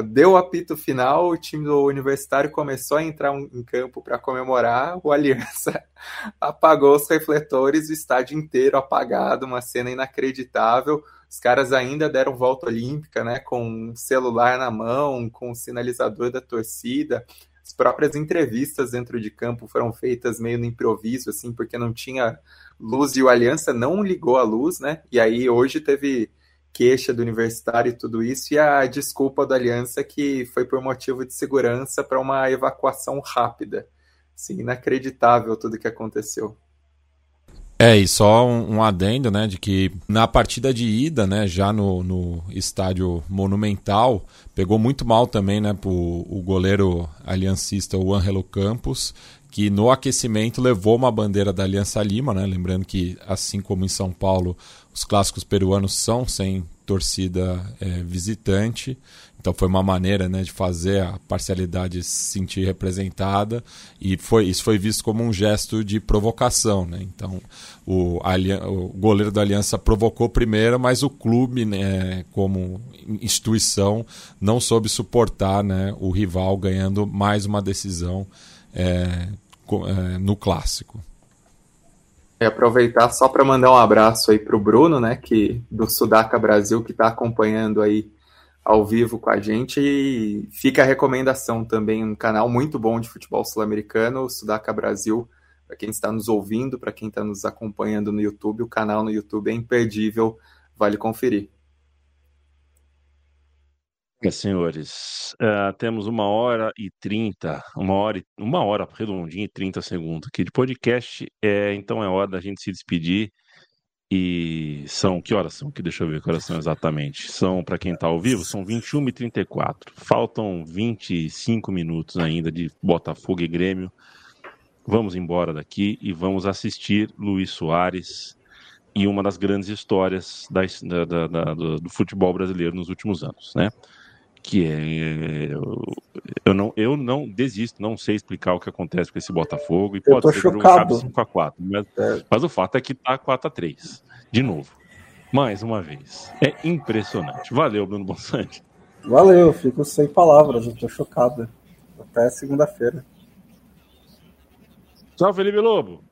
deu o apito final, o time do Universitário começou a entrar em campo para comemorar, o Aliança apagou os refletores, o estádio inteiro apagado, uma cena inacreditável. Os caras ainda deram volta olímpica, né, com o celular na mão, com o sinalizador da torcida. As próprias entrevistas dentro de campo foram feitas meio no improviso, assim, porque não tinha luz e o Aliança não ligou a luz, né? E aí hoje teve queixa do universitário e tudo isso, e a desculpa da Aliança que foi por motivo de segurança para uma evacuação rápida. Assim, inacreditável tudo que aconteceu. É, e só um, um, adendo, né, de que na partida de ida, né, já no, no estádio monumental, pegou muito mal também, né, pro, o goleiro aliancista, o Angelo Campos, que no aquecimento levou uma bandeira da Aliança Lima, né, lembrando que, assim como em São Paulo, os clássicos peruanos são sem torcida é, visitante, Então foi uma maneira né, de fazer a parcialidade se sentir representada e foi, isso foi visto como um gesto de provocação. Né? Então o, o goleiro da Aliança provocou primeiro, mas o clube, né, como instituição, não soube suportar né, o rival ganhando mais uma decisão é, no clássico. E aproveitar só para mandar um abraço aí para o Bruno, né, que do Sudaca Brasil, que está acompanhando aí ao vivo com a gente. E fica a recomendação também, um canal muito bom de futebol sul-americano, o Sudaca Brasil. Para quem está nos ouvindo, para quem está nos acompanhando no YouTube, o canal no YouTube é imperdível, vale conferir. Senhores, uh, temos uma hora e trinta, uma hora, uma hora redondinha e trinta segundos aqui de podcast, é, então é hora da gente se despedir. E são, que horas são? Que deixa eu ver que horas são exatamente. São, para quem está ao vivo, são 21 e 34 Faltam 25 minutos ainda de Botafogo e Grêmio. Vamos embora daqui e vamos assistir Luiz Soares e uma das grandes histórias da, da, da, do futebol brasileiro nos últimos anos, né? Que é eu não eu não desisto, não sei explicar o que acontece com esse Botafogo e pode ser chocado. 5 a 4, mas, é. mas o fato é que tá 4 a 3. De novo. Mais uma vez. É impressionante. Valeu, Bruno Bonsante. Valeu, fico sem palavras, eu tô chocado. Até segunda-feira. Tchau, Felipe Lobo.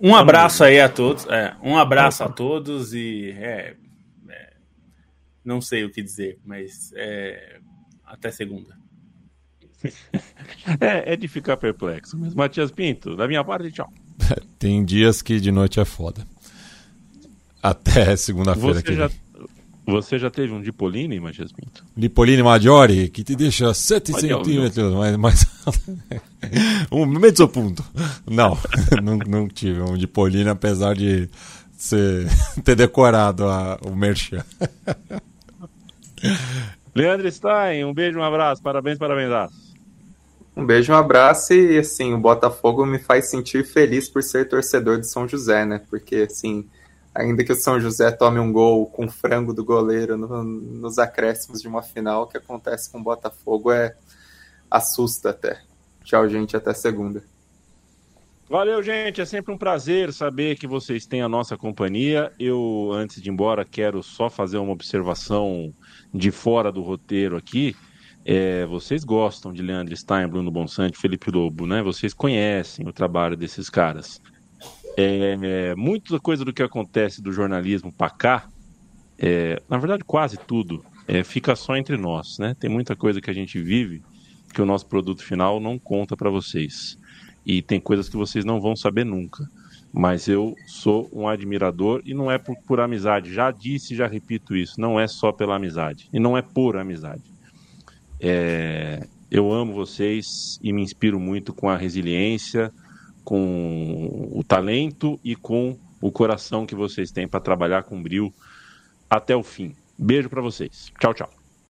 Um abraço aí a todos. É, um abraço a todos e é, não sei o que dizer, mas é, até segunda. é, é de ficar perplexo mesmo. Matias Pinto, da minha parte, tchau. Tem dias que de noite é foda. Até segunda-feira que já, Você já teve um Dipolini, Matias Pinto? Dipolini Maggiore, que te deixa 7 centímetros mais, mais um mezzo ponto. Não, não, não tive um Dipolini, apesar de ser, ter decorado a, o merchan. Leandro Stein, um beijo, um abraço, parabéns, parabéns. Um beijo, um abraço e assim, o Botafogo me faz sentir feliz por ser torcedor de São José, né? Porque assim, ainda que o São José tome um gol com frango do goleiro no, nos acréscimos de uma final, o que acontece com o Botafogo é assusta até. Tchau, gente, até segunda. Valeu, gente. É sempre um prazer saber que vocês têm a nossa companhia. Eu, antes de ir embora, quero só fazer uma observação de fora do roteiro aqui. É, vocês gostam de Leandro Stein, Bruno Bonsante, Felipe Lobo, né? Vocês conhecem o trabalho desses caras. É, é, muita coisa do que acontece do jornalismo para cá, é, na verdade quase tudo, é, fica só entre nós, né? Tem muita coisa que a gente vive que o nosso produto final não conta para vocês. E tem coisas que vocês não vão saber nunca. Mas eu sou um admirador e não é por, por amizade. Já disse, já repito isso. Não é só pela amizade. E não é por amizade. É, eu amo vocês e me inspiro muito com a resiliência, com o talento e com o coração que vocês têm para trabalhar com brilho até o fim. Beijo para vocês. Tchau, tchau.